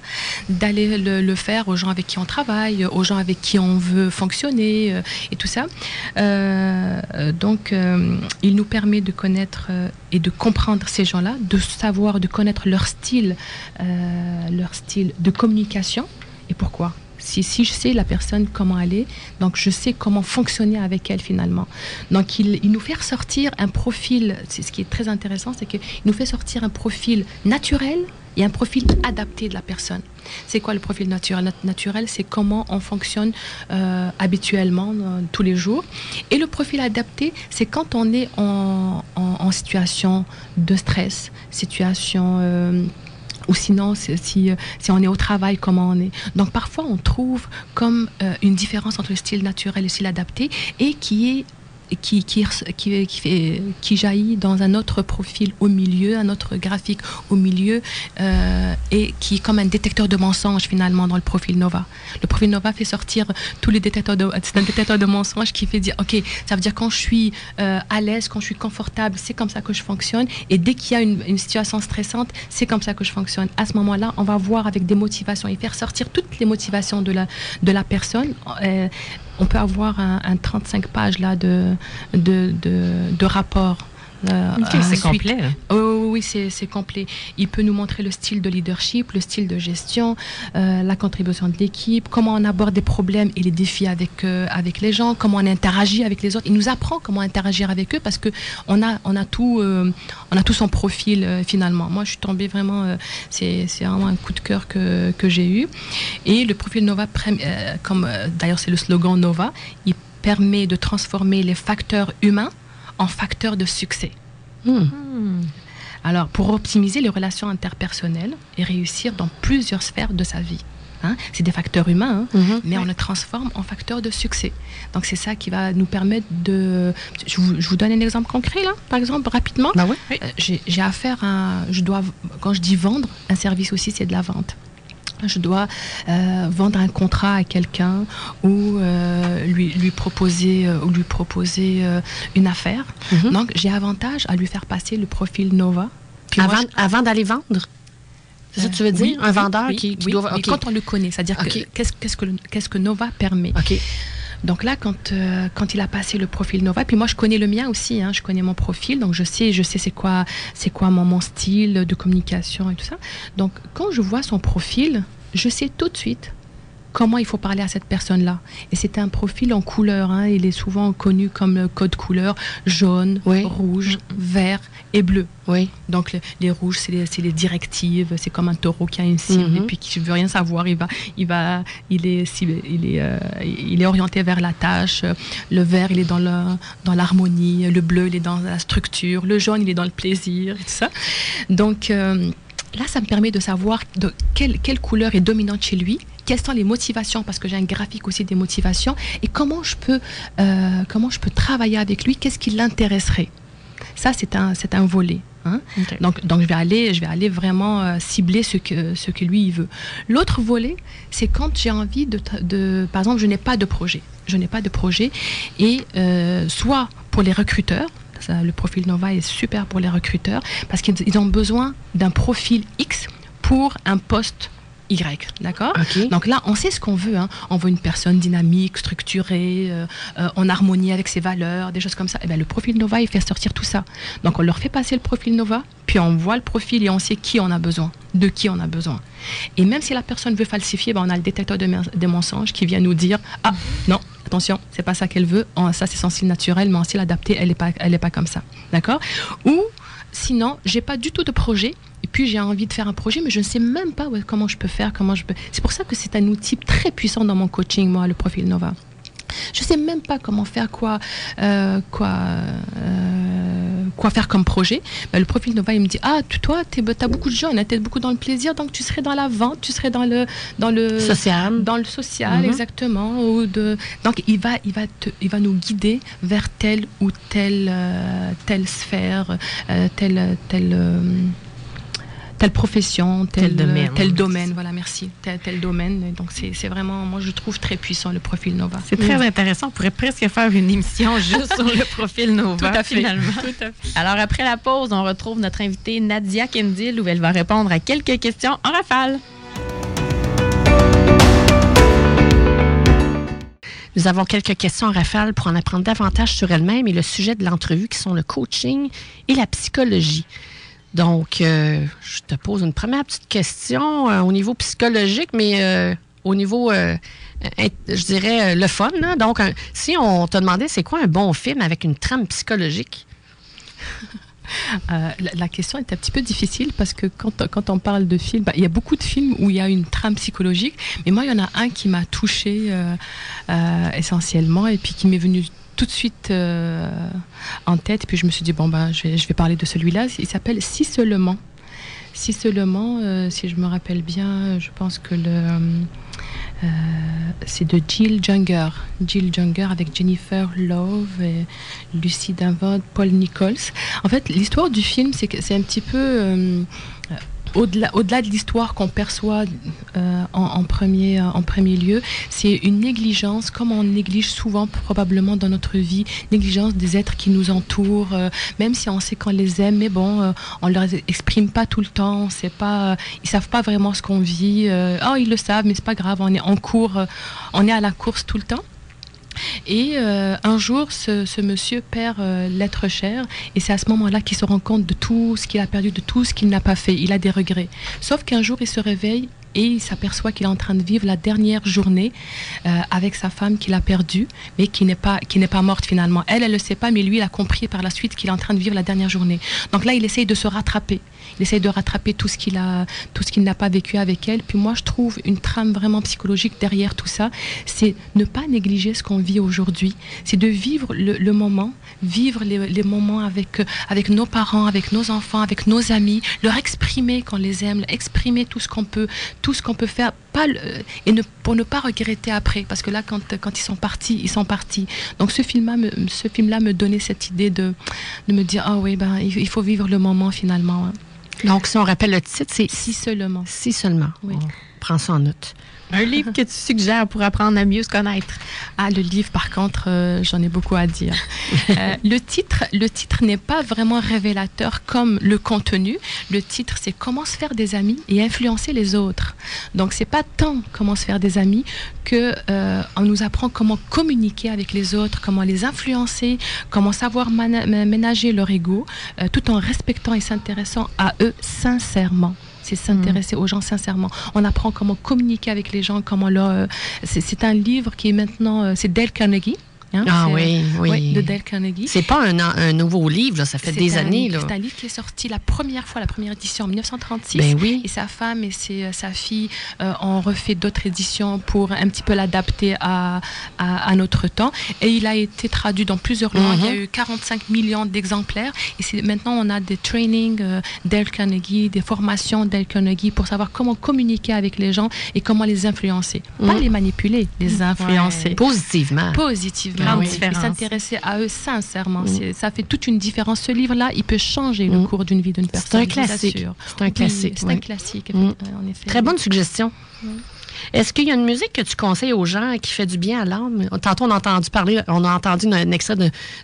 d'aller le, faire aux gens avec qui on travaille, aux gens avec qui on veut fonctionner euh, et tout ça. Euh, donc, euh, il nous permet de connaître et de comprendre ces gens-là, de savoir, de connaître leur style, leur style de communication et pourquoi? Si, si je sais la personne comment elle est, donc je sais comment fonctionner avec elle finalement. Donc il, nous fait ressortir un profil, c'est ce qui est très intéressant, c'est qu'il nous fait sortir un profil naturel et un profil adapté de la personne. C'est quoi le profil naturel Nat- Naturel, c'est comment on fonctionne euh, habituellement euh, tous les jours. Et le profil adapté, c'est quand on est en, en- en situation de stress, situation... euh, ou sinon, euh, si on est au travail, comment on est. Donc parfois, on trouve comme euh, une différence entre le style naturel et le style adapté et qui est qui, qui, qui, qui, jaillit dans un autre profil au milieu, un autre graphique au milieu, euh, et qui est comme un détecteur de mensonges finalement dans le profil Nova. Le profil Nova fait sortir tous les détecteurs de, c'est un détecteur de mensonges qui fait dire, ok, ça veut dire quand je suis euh, à l'aise, quand je suis confortable, c'est comme ça que je fonctionne, et dès qu'il y a une, une situation stressante, c'est comme ça que je fonctionne. À ce moment-là, on va voir avec des motivations et faire sortir toutes les motivations de la, de la personne. Euh, on peut avoir un, un 35 pages là de, de, de, de rapport. Euh, c'est complet. Oh, oui, c'est complet. Il peut nous montrer le style de leadership, le style de gestion, euh, la contribution de l'équipe, comment on aborde des problèmes et les défis avec, euh, avec les gens, comment on interagit avec les autres. Il nous apprend comment interagir avec eux parce que on a, on a, tout, on a tout son profil finalement. Moi, je suis tombée vraiment, c'est vraiment un coup de cœur que, que j'ai eu. Et le profil Nova, comme d'ailleurs c'est le slogan Nova, il permet de transformer les facteurs humains en facteurs de succès. Hmm. Hmm. Alors, pour optimiser les relations interpersonnelles et réussir dans plusieurs sphères de sa vie. Hein, c'est des facteurs humains, hein, Mhm. mais on les transforme en facteurs de succès. Donc, c'est ça qui va nous permettre de... Je vous, je vous donne un exemple concret, là, par exemple, rapidement. Oui. Euh, J'ai j'ai affaire à... Je dois, quand je dis vendre, un service aussi, c'est de la vente. Je dois euh, vendre un contrat à quelqu'un ou euh, lui, lui proposer, euh, ou lui proposer une affaire. Mhm. Donc, j'ai avantage à lui faire passer le profil Nova. Puis Avant, je- avant d'aller vendre? C'est ça que tu veux dire? oui, un vendeur oui, qui, qui oui, doit... mais ok. quand on le connaît, c'est-à-dire qu'est-ce que, Nova permet? Donc là, quand, euh, quand il a passé le profil Nova, puis moi je connais le mien aussi, hein, je connais mon profil, donc je sais, je sais c'est quoi, c'est quoi mon, mon style de communication et tout ça. Donc quand je vois son profil, je sais tout de suite comment il faut parler à cette personne-là. Et c'est un profil en couleur, hein, il est souvent connu comme le code couleur jaune, Oui. rouge, vert et bleu. Oui. Donc le- les rouges, c'est les, directives, c'est comme un taureau qui a une cible Mhm. et puis qui ne veut rien savoir, il va, il va, il est, il est, euh, il est orienté vers la tâche. Le vert, il est dans le, dans l'harmonie. Le bleu, il est dans la structure. Le jaune, il est dans le plaisir et tout ça. Donc euh, là, ça me permet de savoir de quelle, quelle couleur est dominante chez lui. Quelles sont les motivations Parce que j'ai un graphique aussi des motivations et comment je peux, euh, comment je peux travailler avec lui Qu'est-ce qui l'intéresserait? Ça, c'est un, c'est un volet. hein. Donc, donc je vais aller, je vais aller vraiment euh, cibler ce que, ce que lui il veut. L'autre volet, c'est quand j'ai envie de, de, par exemple, je n'ai pas de projet, je n'ai pas de projet, et euh, soit pour les recruteurs. Ça, le profil Nova est super pour les recruteurs parce qu'ils ils ont besoin d'un profil X pour un poste Y, d'accord. Donc là, on sait ce qu'on veut. hein. On veut une personne dynamique, structurée, euh, euh, en harmonie avec ses valeurs, des choses comme ça. Et bien, le profil Nova, il fait sortir tout ça. Donc on leur fait passer le profil Nova, puis on voit le profil et on sait qui on a besoin, de qui on a besoin. Et même si la personne veut falsifier, ben, on a le détecteur de des mensonges qui vient nous dire Ah, non, attention, c'est pas ça qu'elle veut. Ça, c'est son style naturel, mais en style adapté, elle n'est pas, comme ça. D'accord? Ou sinon, j'ai pas du tout de projet. Et puis j'ai envie de faire un projet, mais je ne sais même pas comment je peux faire, comment je peux. C'est pour ça que c'est un outil très puissant dans mon coaching, moi, le profil Nova. Je sais même pas comment faire quoi, euh, quoi, euh, quoi faire comme projet. Ben, le profil Nova, il me dit ah toi tu as beaucoup de jeunes, tu es beaucoup dans le plaisir, donc tu serais dans la vente, tu serais dans le dans le Social. dans le social Mhm. exactement ou de donc il va il va te, il va nous guider vers telle ou telle euh, telle sphère telle telle telle profession tel, Tel domaine. tel domaine voilà merci tel, tel domaine donc c'est vraiment moi je trouve très puissant le profil Nova C'est très intéressant. On pourrait presque faire une émission [LAUGHS] juste sur le profil Nova, Tout à fait. finalement. Alors, après la pause, on retrouve notre invitée Nadia Kendil où elle va répondre à quelques questions en rafale. Nous avons quelques questions en rafale pour en apprendre davantage sur elle-même et le sujet de l'entrevue qui sont le coaching et la psychologie. Donc, euh, je te pose une première petite question euh, au niveau psychologique, mais euh, au niveau, je dirais, le fun. là. Donc, un- si on te demandait c'est quoi un bon film avec une trame psychologique? [LAUGHS] La, question est un petit peu difficile parce que quand, quand on parle de films, bah, il y a beaucoup de films où il y a une trame psychologique, mais moi, il y en a un qui m'a touché essentiellement et puis qui m'est venu tout de suite euh, en tête. Puis je me suis dit, bon, ben, je, vais, parler de celui-là. Il s'appelle Si seulement. Si seulement, euh, si je me rappelle bien, je pense que le. euh, c'est de Jill Junger. Jill Junger avec Jennifer Love et Lucy Davod, Paul Nichols. En fait, l'histoire du film, c'est c'est un petit peu au-delà, de l'histoire qu'on perçoit euh, en, en premier, lieu, c'est une négligence, comme on néglige souvent probablement dans notre vie, négligence des êtres qui nous entourent, euh, même si on sait qu'on les aime, mais bon, euh, on ne leur exprime pas tout le temps, sait pas, ils savent pas vraiment ce qu'on vit. euh, oh, ils le savent, mais c'est pas grave, on est en cours, euh, on est à la course tout le temps. Et euh, un jour, ce, monsieur perd euh, l'être cher, et c'est à ce moment-là qu'il se rend compte de tout ce qu'il a perdu, de tout ce qu'il n'a pas fait. Il a des regrets. Sauf qu'un jour, il se réveille et il s'aperçoit qu'il est en train de vivre la dernière journée euh, avec sa femme qu'il a perdue, mais qui n'est pas qui n'est pas morte finalement. Elle, elle le sait pas, mais lui, il a compris par la suite qu'il est en train de vivre la dernière journée. Donc là, il essaye de se rattraper. Il essaye de rattraper tout ce qu'il a, tout ce qu'il n'a pas vécu avec elle. Puis moi, je trouve une trame vraiment psychologique derrière tout ça. C'est ne pas négliger ce qu'on vit aujourd'hui. C'est de vivre le, le moment, vivre les, les moments avec euh, avec nos parents, avec nos enfants, avec nos amis, leur exprimer qu'on les aime, exprimer tout ce qu'on peut, tout ce qu'on peut faire, pas le- et ne, pour ne pas regretter après, parce que là, quand, quand ils sont partis, ils sont partis. Donc ce film-là, me, ce film-là me donnait cette idée de, de me dire, ah oui, ben, il, il faut vivre le moment finalement. hein. Donc, si on rappelle le titre, c'est Si seulement. Si seulement. Oui. On prend ça en note. Un livre que tu suggères pour apprendre à mieux se connaître. Ah, le livre, par contre, euh, j'en ai beaucoup à dire. [LAUGHS] Euh, le titre, le titre n'est pas vraiment révélateur comme le contenu. Le titre, c'est Comment se faire des amis et influencer les autres. Donc, c'est pas tant comment se faire des amis que euh, on nous apprend comment communiquer avec les autres, comment les influencer, comment savoir ménager leur ego, tout en respectant et s'intéressant à eux sincèrement. C'est s'intéresser aux gens sincèrement. On apprend comment communiquer avec les gens, comment leur. euh, c'est, c'est un livre qui est maintenant. euh, c'est Dale Carnegie. Hein, Ah oui, euh, oui. ouais, de Dale Carnegie. C'est pas un, un nouveau livre, là, ça fait des un- années. C'est un livre qui est sorti la première fois, la première édition en 1936. Ben oui. Et sa femme et ses- sa fille euh, ont refait d'autres éditions pour un petit peu l'adapter à, à, à notre temps. Et il a été traduit dans plusieurs langues. Il y a eu 45 millions d'exemplaires. Et maintenant, on a des trainings euh, Dale Carnegie, des formations Dale Carnegie pour savoir comment communiquer avec les gens et comment les influencer. Pas Mhm. les manipuler, les influencer. Positivement. Positivement, Grande oui. différence. Et s'intéresser à eux sincèrement. C'est- Ça fait toute une différence. Ce livre-là, il peut changer le cours d'une vie d'une C'est personne. un je vous classique. C'est un classique. C'est un classique, en effet. Très bonne suggestion. Est-ce qu'il y a une musique que tu conseilles aux gens qui fait du bien à l'âme? Tantôt, on a entendu parler, on a entendu un, extrait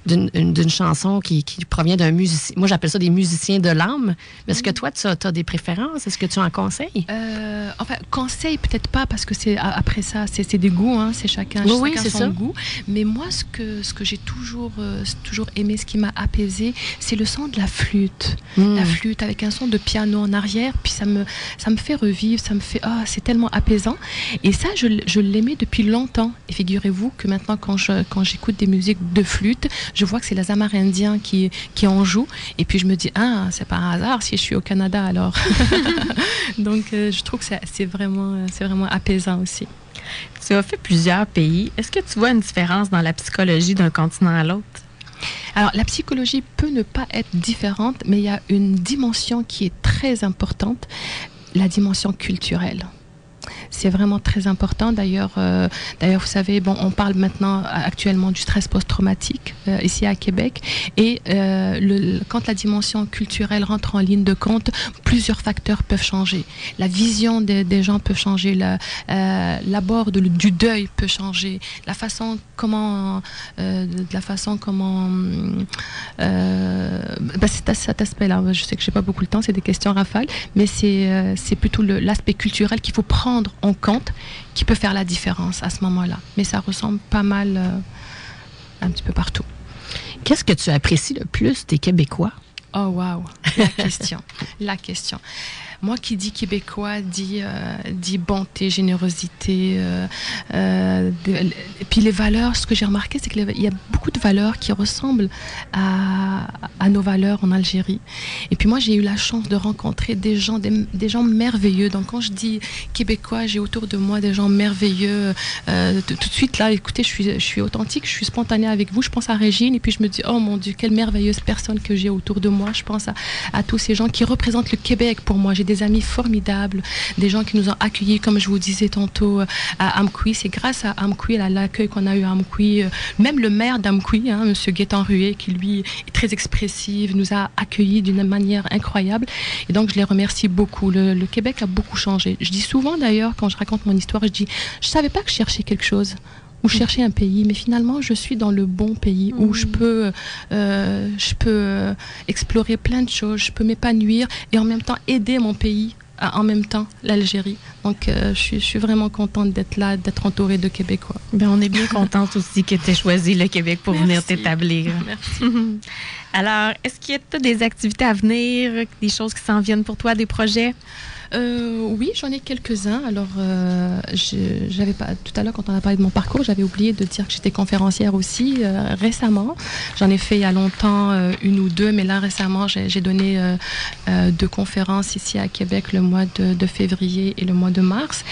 d'une chanson qui, provient d'un musicien. Moi, j'appelle ça des musiciens de l'âme. Mais est-ce que toi, tu as, des préférences? Est-ce que tu en conseilles? Euh, enfin, conseil, peut-être pas, parce que c'est après ça, c'est des goûts, hein, c'est chacun, oui, chacun son ça. goût. Mais moi, ce que, ce que j'ai toujours, euh, toujours aimé, ce qui m'a apaisé, c'est le son de la flûte. Hmm. La flûte avec un son de piano en arrière, puis ça me, ça me fait revivre, ça me fait, ah, c'est tellement apaisant. Et ça, je, je l'aimais depuis longtemps. Et figurez-vous que maintenant, quand, je, quand j'écoute des musiques de flûte, je vois que c'est les Amérindiens qui, qui en jouent. Et puis je me dis, ah, c'est pas un hasard si je suis au Canada alors. [LAUGHS] Donc euh, je trouve que c'est, vraiment, c'est vraiment apaisant aussi. Tu as fait plusieurs pays. Est-ce que tu vois une différence dans la psychologie d'un continent à l'autre? Alors, la psychologie peut ne pas être différente, mais il y a une dimension qui est très importante, la dimension culturelle. C'est vraiment très important. D'ailleurs, euh, d'ailleurs, vous savez, bon, on parle maintenant actuellement du stress post-traumatique euh, ici à Québec. Et euh, le, quand la dimension culturelle rentre en ligne de compte, plusieurs facteurs peuvent changer. La vision des, gens peut changer, l'abord du deuil peut changer, la façon comment, la façon comment, bah, c'est cet aspect-là. Je sais que j'ai pas beaucoup de temps, c'est des questions rafales, mais c'est plutôt l'aspect culturel qu'il faut prendre en compte qui peut faire la différence à ce moment-là. Mais ça ressemble pas mal euh, un petit peu partout. Qu'est-ce que tu apprécies le plus des Québécois? Oh, wow! La question. la question. Moi qui dis québécois, dit, euh, bonté, générosité. Euh, euh, et puis les valeurs, ce que j'ai remarqué, c'est qu'il y a beaucoup de valeurs qui ressemblent à, nos valeurs en Algérie. Et puis moi, j'ai eu la chance de rencontrer des gens, des, gens merveilleux. Donc quand je dis québécois, j'ai autour de moi des gens merveilleux. tout de suite, là, écoutez, je suis, authentique, je suis spontanée avec vous. Je pense à Régine et puis je me dis, oh mon Dieu, quelle merveilleuse personne que j'ai autour de moi. Je pense à, tous ces gens qui représentent le Québec pour moi. Des amis formidables, des gens qui nous ont accueillis, comme je vous disais tantôt, euh, à Amqui. C'est grâce à Amqui, à l'accueil qu'on a eu à Amqui, euh, même le maire d'Amqui, hein, M. Guétan Rué, qui lui est très expressif, nous a accueillis d'une manière incroyable. Et donc, je les remercie beaucoup. Le, Québec a beaucoup changé. Je dis souvent d'ailleurs, quand je raconte mon histoire, je dis, je savais pas que je cherchais quelque chose ou chercher un pays, mais finalement je suis dans le bon pays où je mm. peux, euh, je peux euh, explorer plein de choses, je peux m'épanouir et en même temps aider mon pays en même temps l'Algérie. Donc, euh, je, suis, vraiment contente d'être là, d'être entourée de Québécois. Bien, on est bien contente aussi que tu aies choisi le Québec pour venir t'établir. Merci. [LAUGHS] Alors, est-ce qu'il y a des activités à venir, des choses qui s'en viennent pour toi, des projets? Euh, oui, j'en ai quelques-uns. Alors, euh, j'avais pas tout à l'heure quand on a parlé de mon parcours, j'avais oublié de dire que j'étais conférencière aussi euh, récemment. J'en ai fait il y a longtemps une ou deux, mais là récemment, j'ai donné deux conférences ici à Québec le mois de, de, février et le mois de mars.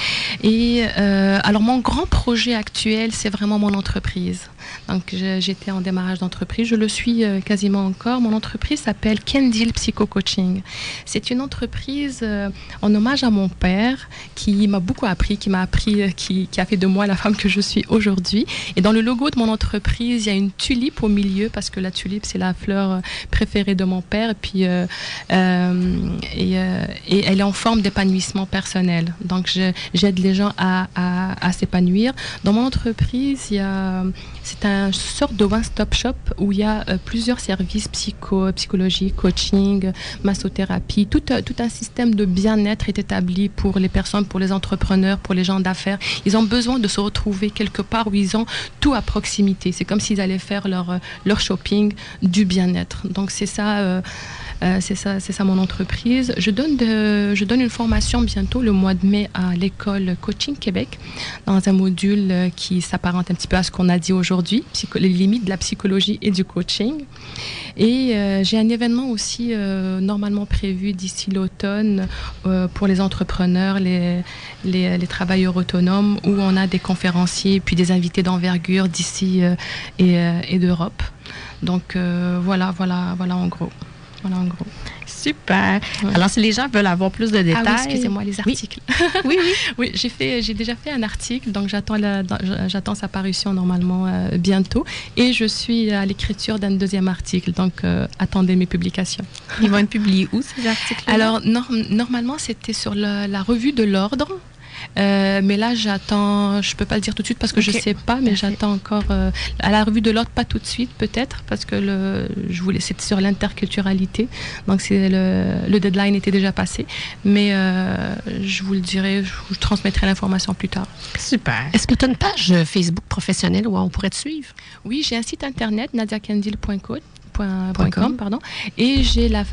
Et alors, mon grand projet actuel, c'est vraiment mon entreprise. Donc, j'étais en démarrage d'entreprise. Je le suis euh, quasiment encore. Mon entreprise s'appelle Kendil Psycho Coaching. C'est une entreprise euh, en hommage à mon père qui m'a beaucoup appris, qui m'a appris, euh, qui, qui, a fait de moi la femme que je suis aujourd'hui. Et dans le logo de mon entreprise, il y a une tulipe au milieu parce que la tulipe, c'est la fleur préférée de mon père. Et puis, et, et, elle est en forme d'épanouissement personnel. Donc, j'aide les gens à, à, à s'épanouir. Dans mon entreprise, il y a c'est un sorte de one-stop shop où il y a euh, plusieurs services psycho, psychologie, coaching, massothérapie. Tout, euh, tout un système de bien-être est établi pour les personnes, pour les entrepreneurs, pour les gens d'affaires. Ils ont besoin de se retrouver quelque part où ils ont tout à proximité. C'est comme s'ils allaient faire leur, euh, shopping du bien-être. Donc c'est ça. C'est ça, c'est ça mon entreprise. Je donne, je donne une formation bientôt le mois de mai à l'école Coaching Québec dans un module euh, qui s'apparente un petit peu à ce qu'on a dit aujourd'hui, les limites de la psychologie et du coaching. Et euh, j'ai un événement aussi normalement prévu d'ici l'automne pour les entrepreneurs, les, travailleurs autonomes, où on a des conférenciers puis des invités d'envergure d'ici et d'Europe. Donc voilà, voilà, voilà en gros. Voilà, en gros. Super. Alors, si les gens veulent avoir plus de détails. Ah oui, excusez-moi, les articles. [LAUGHS] Oui, oui. oui, j'ai fait, j'ai déjà fait un article, donc j'attends, j'attends sa parution normalement euh, bientôt. Et je suis à l'écriture d'un deuxième article, donc euh, attendez mes publications. Ils vont être publiés où ces articles Alors, normalement, c'était sur la, la revue de l'ordre Euh, mais là, j'attends, je peux pas le dire tout de suite parce que je Ok. sais pas, mais j'attends encore euh, à la revue de l'ordre, pas tout de suite, peut-être, parce que le, je voulais, c'était sur l'interculturalité, donc c'est le, le deadline était déjà passé, mais euh, je vous le dirai, je vous transmettrai l'information plus tard. Super. Est-ce que tu as une page Facebook professionnelle où on pourrait te suivre? Oui, j'ai un site internet, nadiakendil.com. point- Point point com, com. pardon, et j'ai la,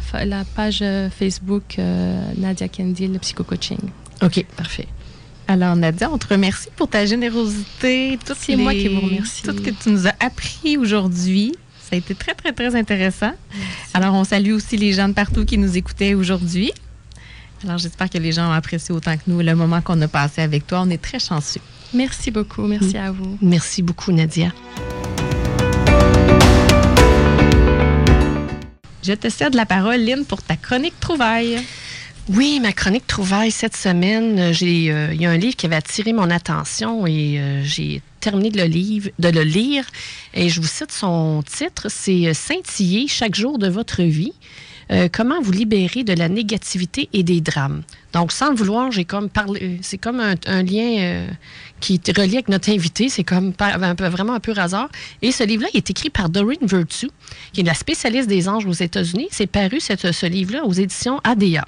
page Facebook euh, Nadia Kendil Psycho-Coaching. OK, parfait. Alors, Nadia, on te remercie pour ta générosité. C'est moi qui vous remercie. Tout ce que tu nous as appris aujourd'hui. Ça a été très, très, très intéressant. Alors, on salue aussi les gens de partout qui nous écoutaient aujourd'hui. Alors, j'espère que les gens ont apprécié autant que nous le moment qu'on a passé avec toi. On est très chanceux. Merci beaucoup, merci à vous. Merci beaucoup, Nadia. Je te cède la parole, Lynn, pour ta chronique trouvaille. Oui, ma chronique trouvaille cette semaine, euh, j'ai euh, il y a un livre qui avait attiré mon attention et euh, j'ai terminé de le, lire et je vous cite son titre, c'est Scintiller chaque jour de votre vie. Comment vous libérer de la négativité et des drames. Donc, sans le vouloir, j'ai comme parlé, c'est comme un, lien qui est relié avec notre invité, c'est comme un peu, vraiment un peu hasard. Et ce livre-là il est écrit par Doreen Virtue, qui est la spécialiste des anges aux États-Unis. C'est paru ce livre-là aux éditions ADA.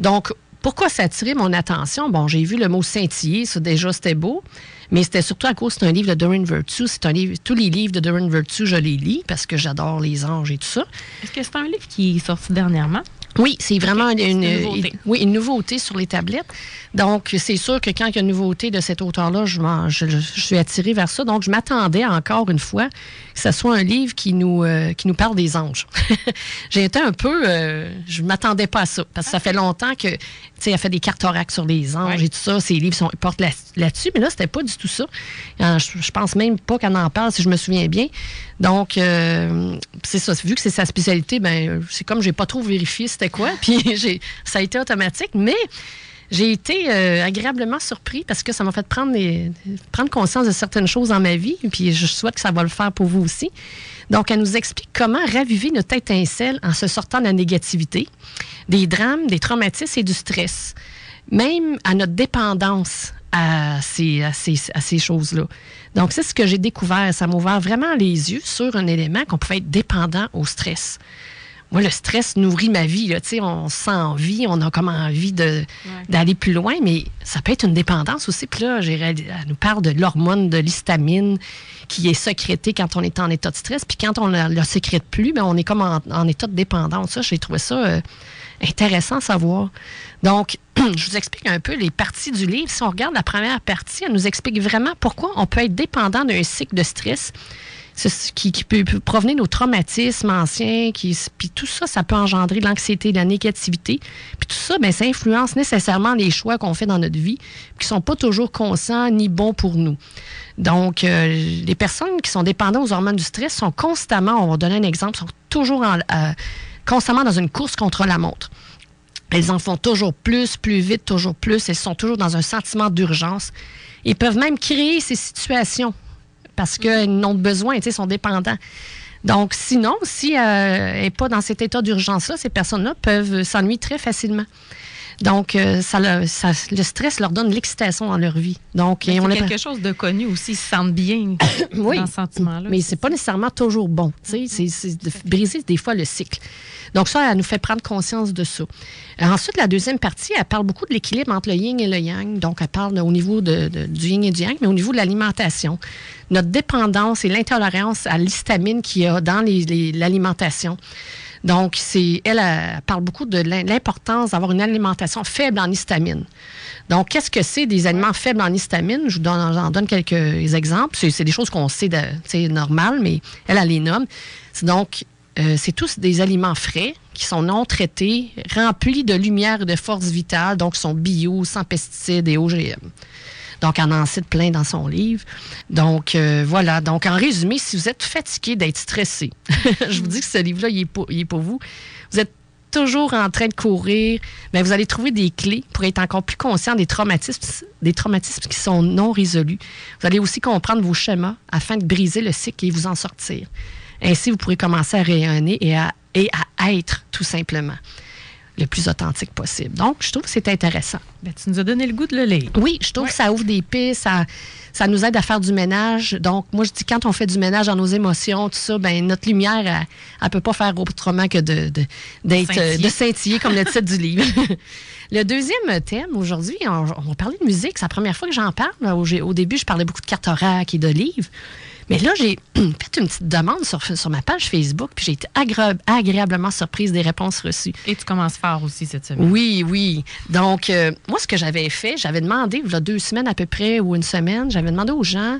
Donc, pourquoi ça a attiré mon attention? Bon, j'ai vu le mot scintiller, ça déjà c'était beau, mais c'était surtout à cause c'est un livre de Doreen Virtue. C'est un livre, tous les livres de Doreen Virtue, je les lis parce que j'adore les anges et tout ça. Est-ce que c'est un livre qui est sorti dernièrement? Oui, c'est vraiment une, une nouveauté. oui, une nouveauté sur les tablettes. Donc, c'est sûr que quand il y a une nouveauté de cet auteur-là, je, m'en- je, je suis attirée vers ça. Donc, je m'attendais encore une fois que ce soit un livre qui nous, euh, qui nous parle des anges. [LAUGHS] J'ai été un peu... euh, je m'attendais pas à ça, parce que ça fait longtemps que, sais, elle fait des cartes oracles sur les anges Ouais. et tout ça. Ces livres sont, portent là- là-dessus, mais là, c'était pas du tout ça. Euh, Je, je pense même pas qu'elle en parle, si je me souviens bien. Donc, euh, c'est ça. Vu que c'est sa spécialité, ben, c'est comme j'ai pas trop vérifié c'était quoi. [LAUGHS] Puis ça a été automatique, mais j'ai été euh, agréablement surpris parce que ça m'a fait prendre, prendre conscience de certaines choses dans ma vie. Puis je souhaite que ça va le faire pour vous aussi. Donc, elle nous explique comment raviver notre étincelle en se sortant de la négativité, des drames, des traumatismes et du stress, même à notre dépendance à ces, à ces, choses-là. Donc, c'est ce que j'ai découvert. Ça m'a ouvert vraiment les yeux sur un élément qu'on pouvait être dépendant au stress. Moi, le stress nourrit ma vie. Là. On se sent en vie, on a comme envie de, d'aller plus loin, mais ça peut être une dépendance aussi. Puis là, j'ai elle nous parle de l'hormone de l'histamine qui est sécrétée quand on est en état de stress. Puis quand on ne la sécrète plus, ben, on est comme en, en état de dépendance. Ça, j'ai trouvé ça euh, intéressant à savoir. Donc, [CLEARS THROAT] je vous explique un peu les parties du livre. Si on regarde la première partie, elle nous explique vraiment pourquoi on peut être dépendant d'un cycle de stress qui, peut, provenir de nos traumatismes anciens, qui, puis tout ça, ça peut engendrer de l'anxiété, de la négativité. Puis tout ça, ben, ça influence nécessairement les choix qu'on fait dans notre vie, qui sont pas toujours conscients ni bons pour nous. Donc, euh, les personnes qui sont dépendantes aux hormones du stress sont constamment, on va donner un exemple, sont toujours en- euh, constamment dans une course contre la montre. Elles en font toujours plus, plus vite, toujours plus. Elles sont toujours dans un sentiment d'urgence. Ils peuvent même créer ces situations parce qu'elles n'ont besoin, sais, sont dépendants. Donc, sinon, si euh, elle n'est pas dans cet état d'urgence-là, ces personnes-là peuvent s'ennuyer très facilement. Donc, euh, ça, le stress leur donne l'excitation dans leur vie. Donc, C'est a- quelque chose de connu aussi, ils se sentent bien [COUGHS] oui. dans ce sentiment-là. Mais c'est pas nécessairement toujours bon. tu sais, C'est de briser des fois le cycle. Donc ça, elle nous fait prendre conscience de ça. Euh, Ensuite, la deuxième partie, elle parle beaucoup de l'équilibre entre le yin et le yang. Donc, elle parle au niveau de, de- du yin et du yang, mais au niveau de l'alimentation. Notre dépendance et l'intolérance à l'histamine qu'il y a dans les- les- l'alimentation. Donc, c'est, elle, parle beaucoup de l'im- l'importance d'avoir une alimentation faible en histamine. Donc, qu'est-ce que c'est des aliments faibles en histamine? Je vous donne, donne quelques exemples. C'est, des choses qu'on sait, de, c'est normal, mais elle, elle les nomme. Donc, euh, c'est tous des aliments frais qui sont non traités, remplis de lumière et de force vitale, donc sont bio, sans pesticides et OGM. Donc, elle en cite plein dans son livre. Donc, euh, voilà. Donc, en résumé, si vous êtes fatigué d'être stressé, [LAUGHS] je vous dis que ce livre-là, il il est pour vous. Vous êtes toujours en train de courir, mais vous allez trouver des clés pour être encore plus conscient des traumatismes, des traumatismes qui sont non résolus. Vous allez aussi comprendre vos schémas afin de briser le cycle et vous en sortir. Ainsi, vous pourrez commencer à rayonner et à, et à être, tout simplement. Le plus authentique possible. Donc, je trouve que c'est intéressant. Ben, tu nous as donné le goût de le lire. Oui, je trouve que ça ouvre des pistes, ça, ça nous aide à faire du ménage. Donc, moi, je dis, quand on fait du ménage dans nos émotions, tout ça, ben notre lumière, elle ne peut pas faire autrement que de, de, d'être, de scintiller comme le titre du livre. [LAUGHS] le deuxième thème, aujourd'hui, on, va parler de musique. C'est la première fois que j'en parle. Au, au début, je parlais beaucoup de cartes et de livres. Mais là, j'ai [CLEARS THROAT] fait une petite demande sur, sur ma page Facebook, puis j'ai été agréablement surprise des réponses reçues. Et tu commences fort aussi cette semaine. Oui, oui. Donc, euh, moi, ce que j'avais fait, j'avais demandé, il y a deux semaines à peu près, ou une semaine, j'avais demandé aux gens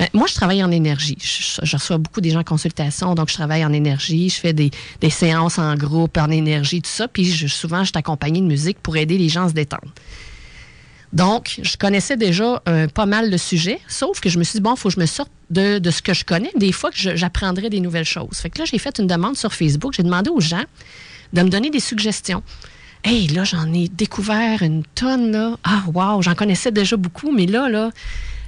ben, moi, je travaille en énergie. Je, reçois beaucoup des gens en consultation, donc je travaille en énergie. Je fais des, des séances en groupe, en énergie, tout ça. Puis je, souvent, je suis accompagnée de musique pour aider les gens à se détendre. Donc, je connaissais déjà euh, pas mal le sujet, sauf que je me suis dit, bon, il faut que je me sorte de, ce que je connais. Des fois que j'apprendrai des nouvelles choses. Fait que là, j'ai fait une demande sur Facebook. J'ai demandé aux gens de me donner des suggestions. Hey, là, j'en ai découvert une tonne, là. Ah, wow, j'en connaissais déjà beaucoup, mais là, là,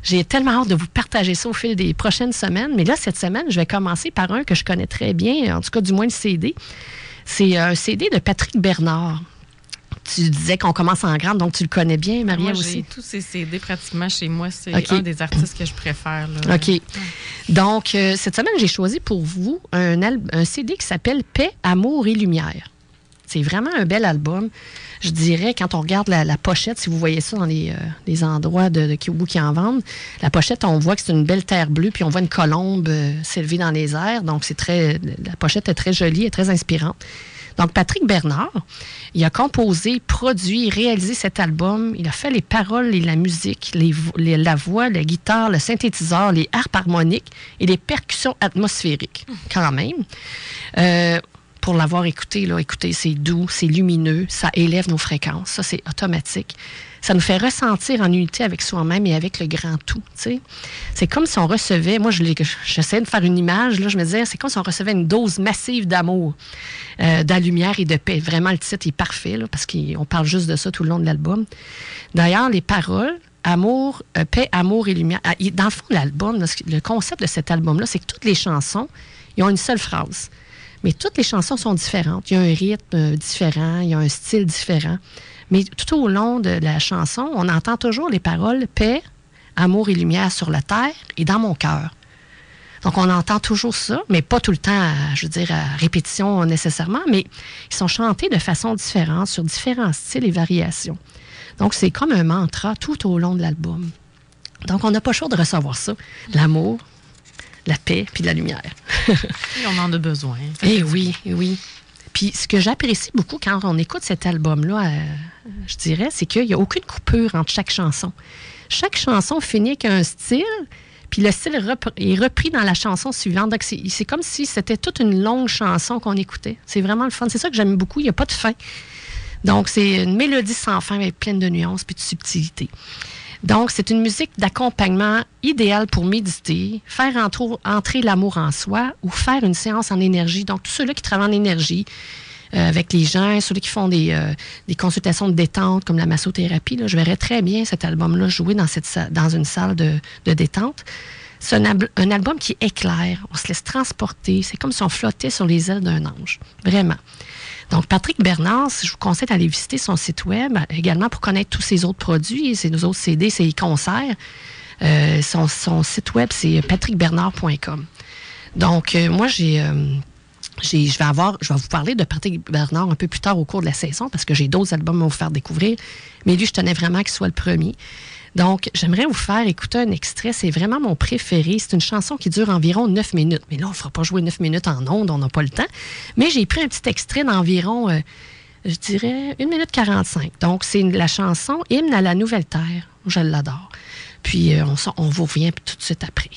j'ai tellement hâte de vous partager ça au fil des prochaines semaines. Mais là, cette semaine, je vais commencer par un que je connais très bien, en tout cas, du moins le CD. C'est un CD de Patrick Bernard tu disais qu'on commence en grande, donc tu le connais bien, Maria moi, aussi? J'ai tous ces CD pratiquement chez moi. C'est un des artistes que je préfère. OK. Donc, euh, cette semaine, j'ai choisi pour vous un, un CD qui s'appelle Paix, Amour et Lumière. C'est vraiment un bel album. Je dirais, quand on regarde la, pochette, si vous voyez ça dans les, euh, endroits de, de, qui en vendent, la pochette, on voit que c'est une belle terre bleue, puis on voit une colombe euh, s'élever dans les airs. Donc, c'est très, la pochette est très jolie et très inspirante. Donc, Patrick Bernard, il a composé, produit, réalisé cet album. Il a fait les paroles et la musique, la voix, la guitare, le synthétiseur, les harpes harmoniques et les percussions atmosphériques, quand même. Euh, pour l'avoir écouté, écoutez, c'est doux, c'est lumineux, ça élève nos fréquences. Ça, c'est automatique ça nous fait ressentir en unité avec soi-même et avec le grand tout. C'est comme si on recevait, moi j'essaie de faire une image, là, je me disais, c'est comme si on recevait une dose massive d'amour, euh, de lumière et de paix. Vraiment, le titre est parfait, là, parce qu'on parle juste de ça tout le long de l'album. D'ailleurs, les paroles, amour, euh, paix, amour et lumière. Ah, dans le fond, l'album, le concept de cet album-là, c'est que toutes les chansons, ils ont une seule phrase. Mais toutes les chansons sont différentes. Il y a un rythme euh, différent, il y a un style différent. Mais tout au long de la chanson, on entend toujours les paroles paix, amour et lumière sur la terre et dans mon cœur. Donc, on entend toujours ça, mais pas tout le temps, je veux dire, à répétition nécessairement, mais ils sont chantés de façon différente, sur différents styles et variations. Donc, c'est comme un mantra tout au long de l'album. Donc, on n'a pas chaud de recevoir ça. L'amour, la paix, puis la lumière. [LAUGHS] et on en a besoin. Eh oui, oui. Puis ce que j'apprécie beaucoup quand on écoute cet album-là, euh, je dirais, c'est qu'il n'y a aucune coupure entre chaque chanson. Chaque chanson finit avec un style, puis le style est repris dans la chanson suivante. Donc c'est comme si c'était toute une longue chanson qu'on écoutait. C'est vraiment le fun. C'est ça que j'aime beaucoup. Il n'y a pas de fin. Donc c'est une mélodie sans fin avec pleine de nuances puis de subtilité. Donc, c'est une musique d'accompagnement idéale pour méditer, faire entrer l'amour en soi ou faire une séance en énergie. Donc, tous ceux-là qui travaillent en énergie, euh, avec les gens, ceux qui font des, euh, des, consultations de détente comme la massothérapie, je verrais très bien cet album-là jouer dans, une salle de, de détente. C'est un, un, album qui éclaire, on se laisse transporter, c'est comme si on flottait sur les ailes d'un ange, vraiment. Donc, Patrick Bernard, je vous conseille d'aller visiter son site web également pour connaître tous ses autres produits, ses autres CD, ses concerts. Euh, son, site web, c'est patrickbernard.com. Donc, euh, moi. Euh, je vais je vais vous parler de Patrick Bernard un peu plus tard au cours de la saison parce que j'ai d'autres albums à vous faire découvrir. Mais lui, je tenais vraiment qu'il soit le premier. Donc, j'aimerais vous faire écouter un extrait. C'est vraiment mon préféré. C'est une chanson qui dure environ 9 minutes. Mais là, on ne fera pas jouer 9 minutes en ondes, on n'a pas le temps. Mais j'ai pris un petit extrait d'environ, euh, je dirais, 1 minute 45. Donc, c'est la chanson Hymne à la Nouvelle Terre. Je l'adore. Puis, euh, on, on vous revient tout de suite après.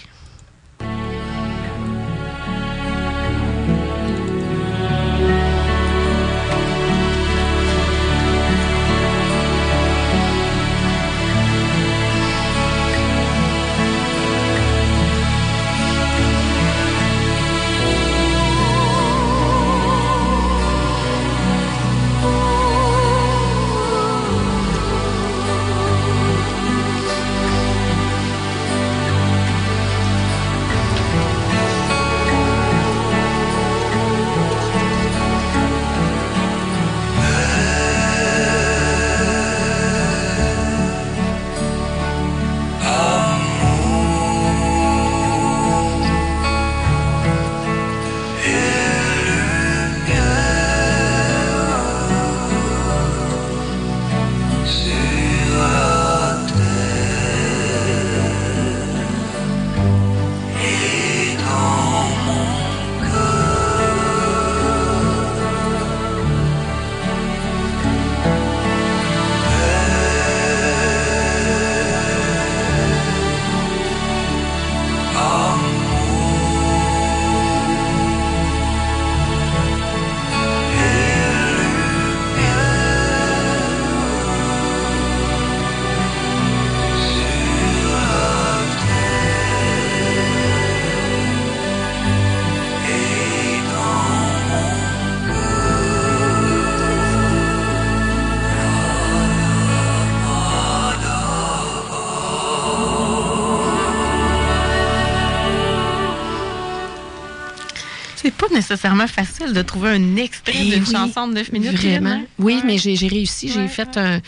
Pas nécessairement facile de trouver un extrait d'une oui, chanson de 9 minutes. Vraiment. Hein? Oui, mais j'ai j'ai réussi. J'ai Ouais, fait ouais. un,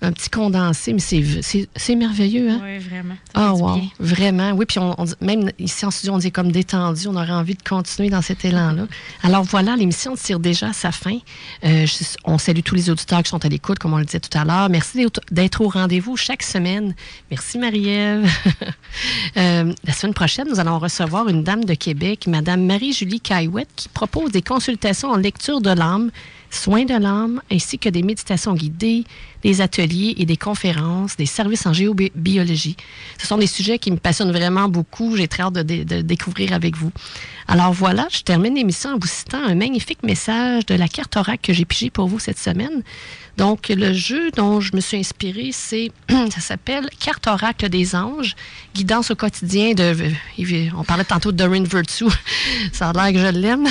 un petit condensé, mais c'est- merveilleux, hein? Oui, vraiment. Ah, du wow, bien. vraiment. Oui, puis on, même ici en studio, on est comme détendu. On aurait envie de continuer dans cet élan-là. Alors voilà, l'émission tire déjà à sa fin. Euh, je- on salue tous les auditeurs qui sont à l'écoute, comme on le disait tout à l'heure. Merci d'être- d'être au rendez-vous chaque semaine. Merci Marie-Ève. [LAUGHS] Euh, la semaine prochaine, nous allons recevoir une dame de Québec, Madame Marie-Julie Caillouette, qui propose des consultations en lecture de l'âme, soins de l'âme, ainsi que des méditations guidées, des ateliers et des conférences, des services en géobiologie. Ce sont des sujets qui me passionnent vraiment beaucoup. J'ai très hâte de, dé- de découvrir avec vous. Alors voilà, je termine l'émission en vous citant un magnifique message de la carte oracle que j'ai pigé pour vous cette semaine. Donc, le jeu dont je me suis inspirée, c'est, [CLEARS THROAT] ça s'appelle Carte oracle des anges, guidance au quotidien de, on parlait tantôt de Doreen Virtue, [LAUGHS] ça a l'air que je l'aime,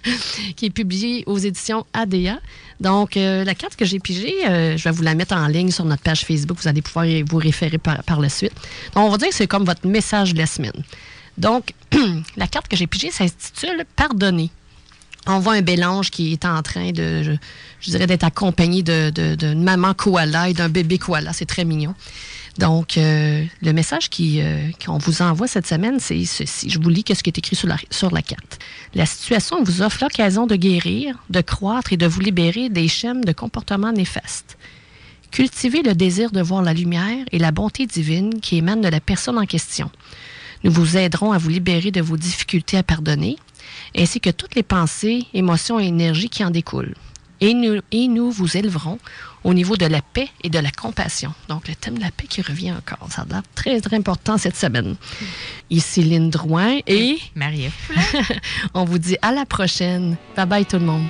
[LAUGHS] qui est publié aux éditions ADA. Donc, euh, la carte que j'ai pigée, euh, je vais vous la mettre en ligne sur notre page Facebook. Vous allez pouvoir vous référer par, par la suite. Donc, on va dire que c'est comme votre message de la semaine. Donc, [CLEARS THROAT] la carte que j'ai pigée s'intitule Pardonner. On voit un bélange qui est en train de, je, dirais, d'être accompagné de- de- d'une maman koala et d'un bébé koala. C'est très mignon. Donc, euh, le message euh, qu'on vous envoie cette semaine, c'est ceci. Je vous lis ce qui est écrit sur la, sur la carte. La situation vous offre l'occasion de guérir, de croître et de vous libérer des schèmes de comportements néfastes. Cultivez le désir de voir la lumière et la bonté divine qui émanent de la personne en question. Nous vous aiderons à vous libérer de vos difficultés à pardonner, ainsi que toutes les pensées, émotions et énergies qui en découlent. Et nous, et nous vous élèverons au niveau de la paix et de la compassion. Donc, le thème de la paix qui revient encore. Ça a l'air très, très important cette semaine. Ici Lynne Drouin et Marie-Ève. [LAUGHS] on vous dit à la prochaine. Bye bye tout le monde.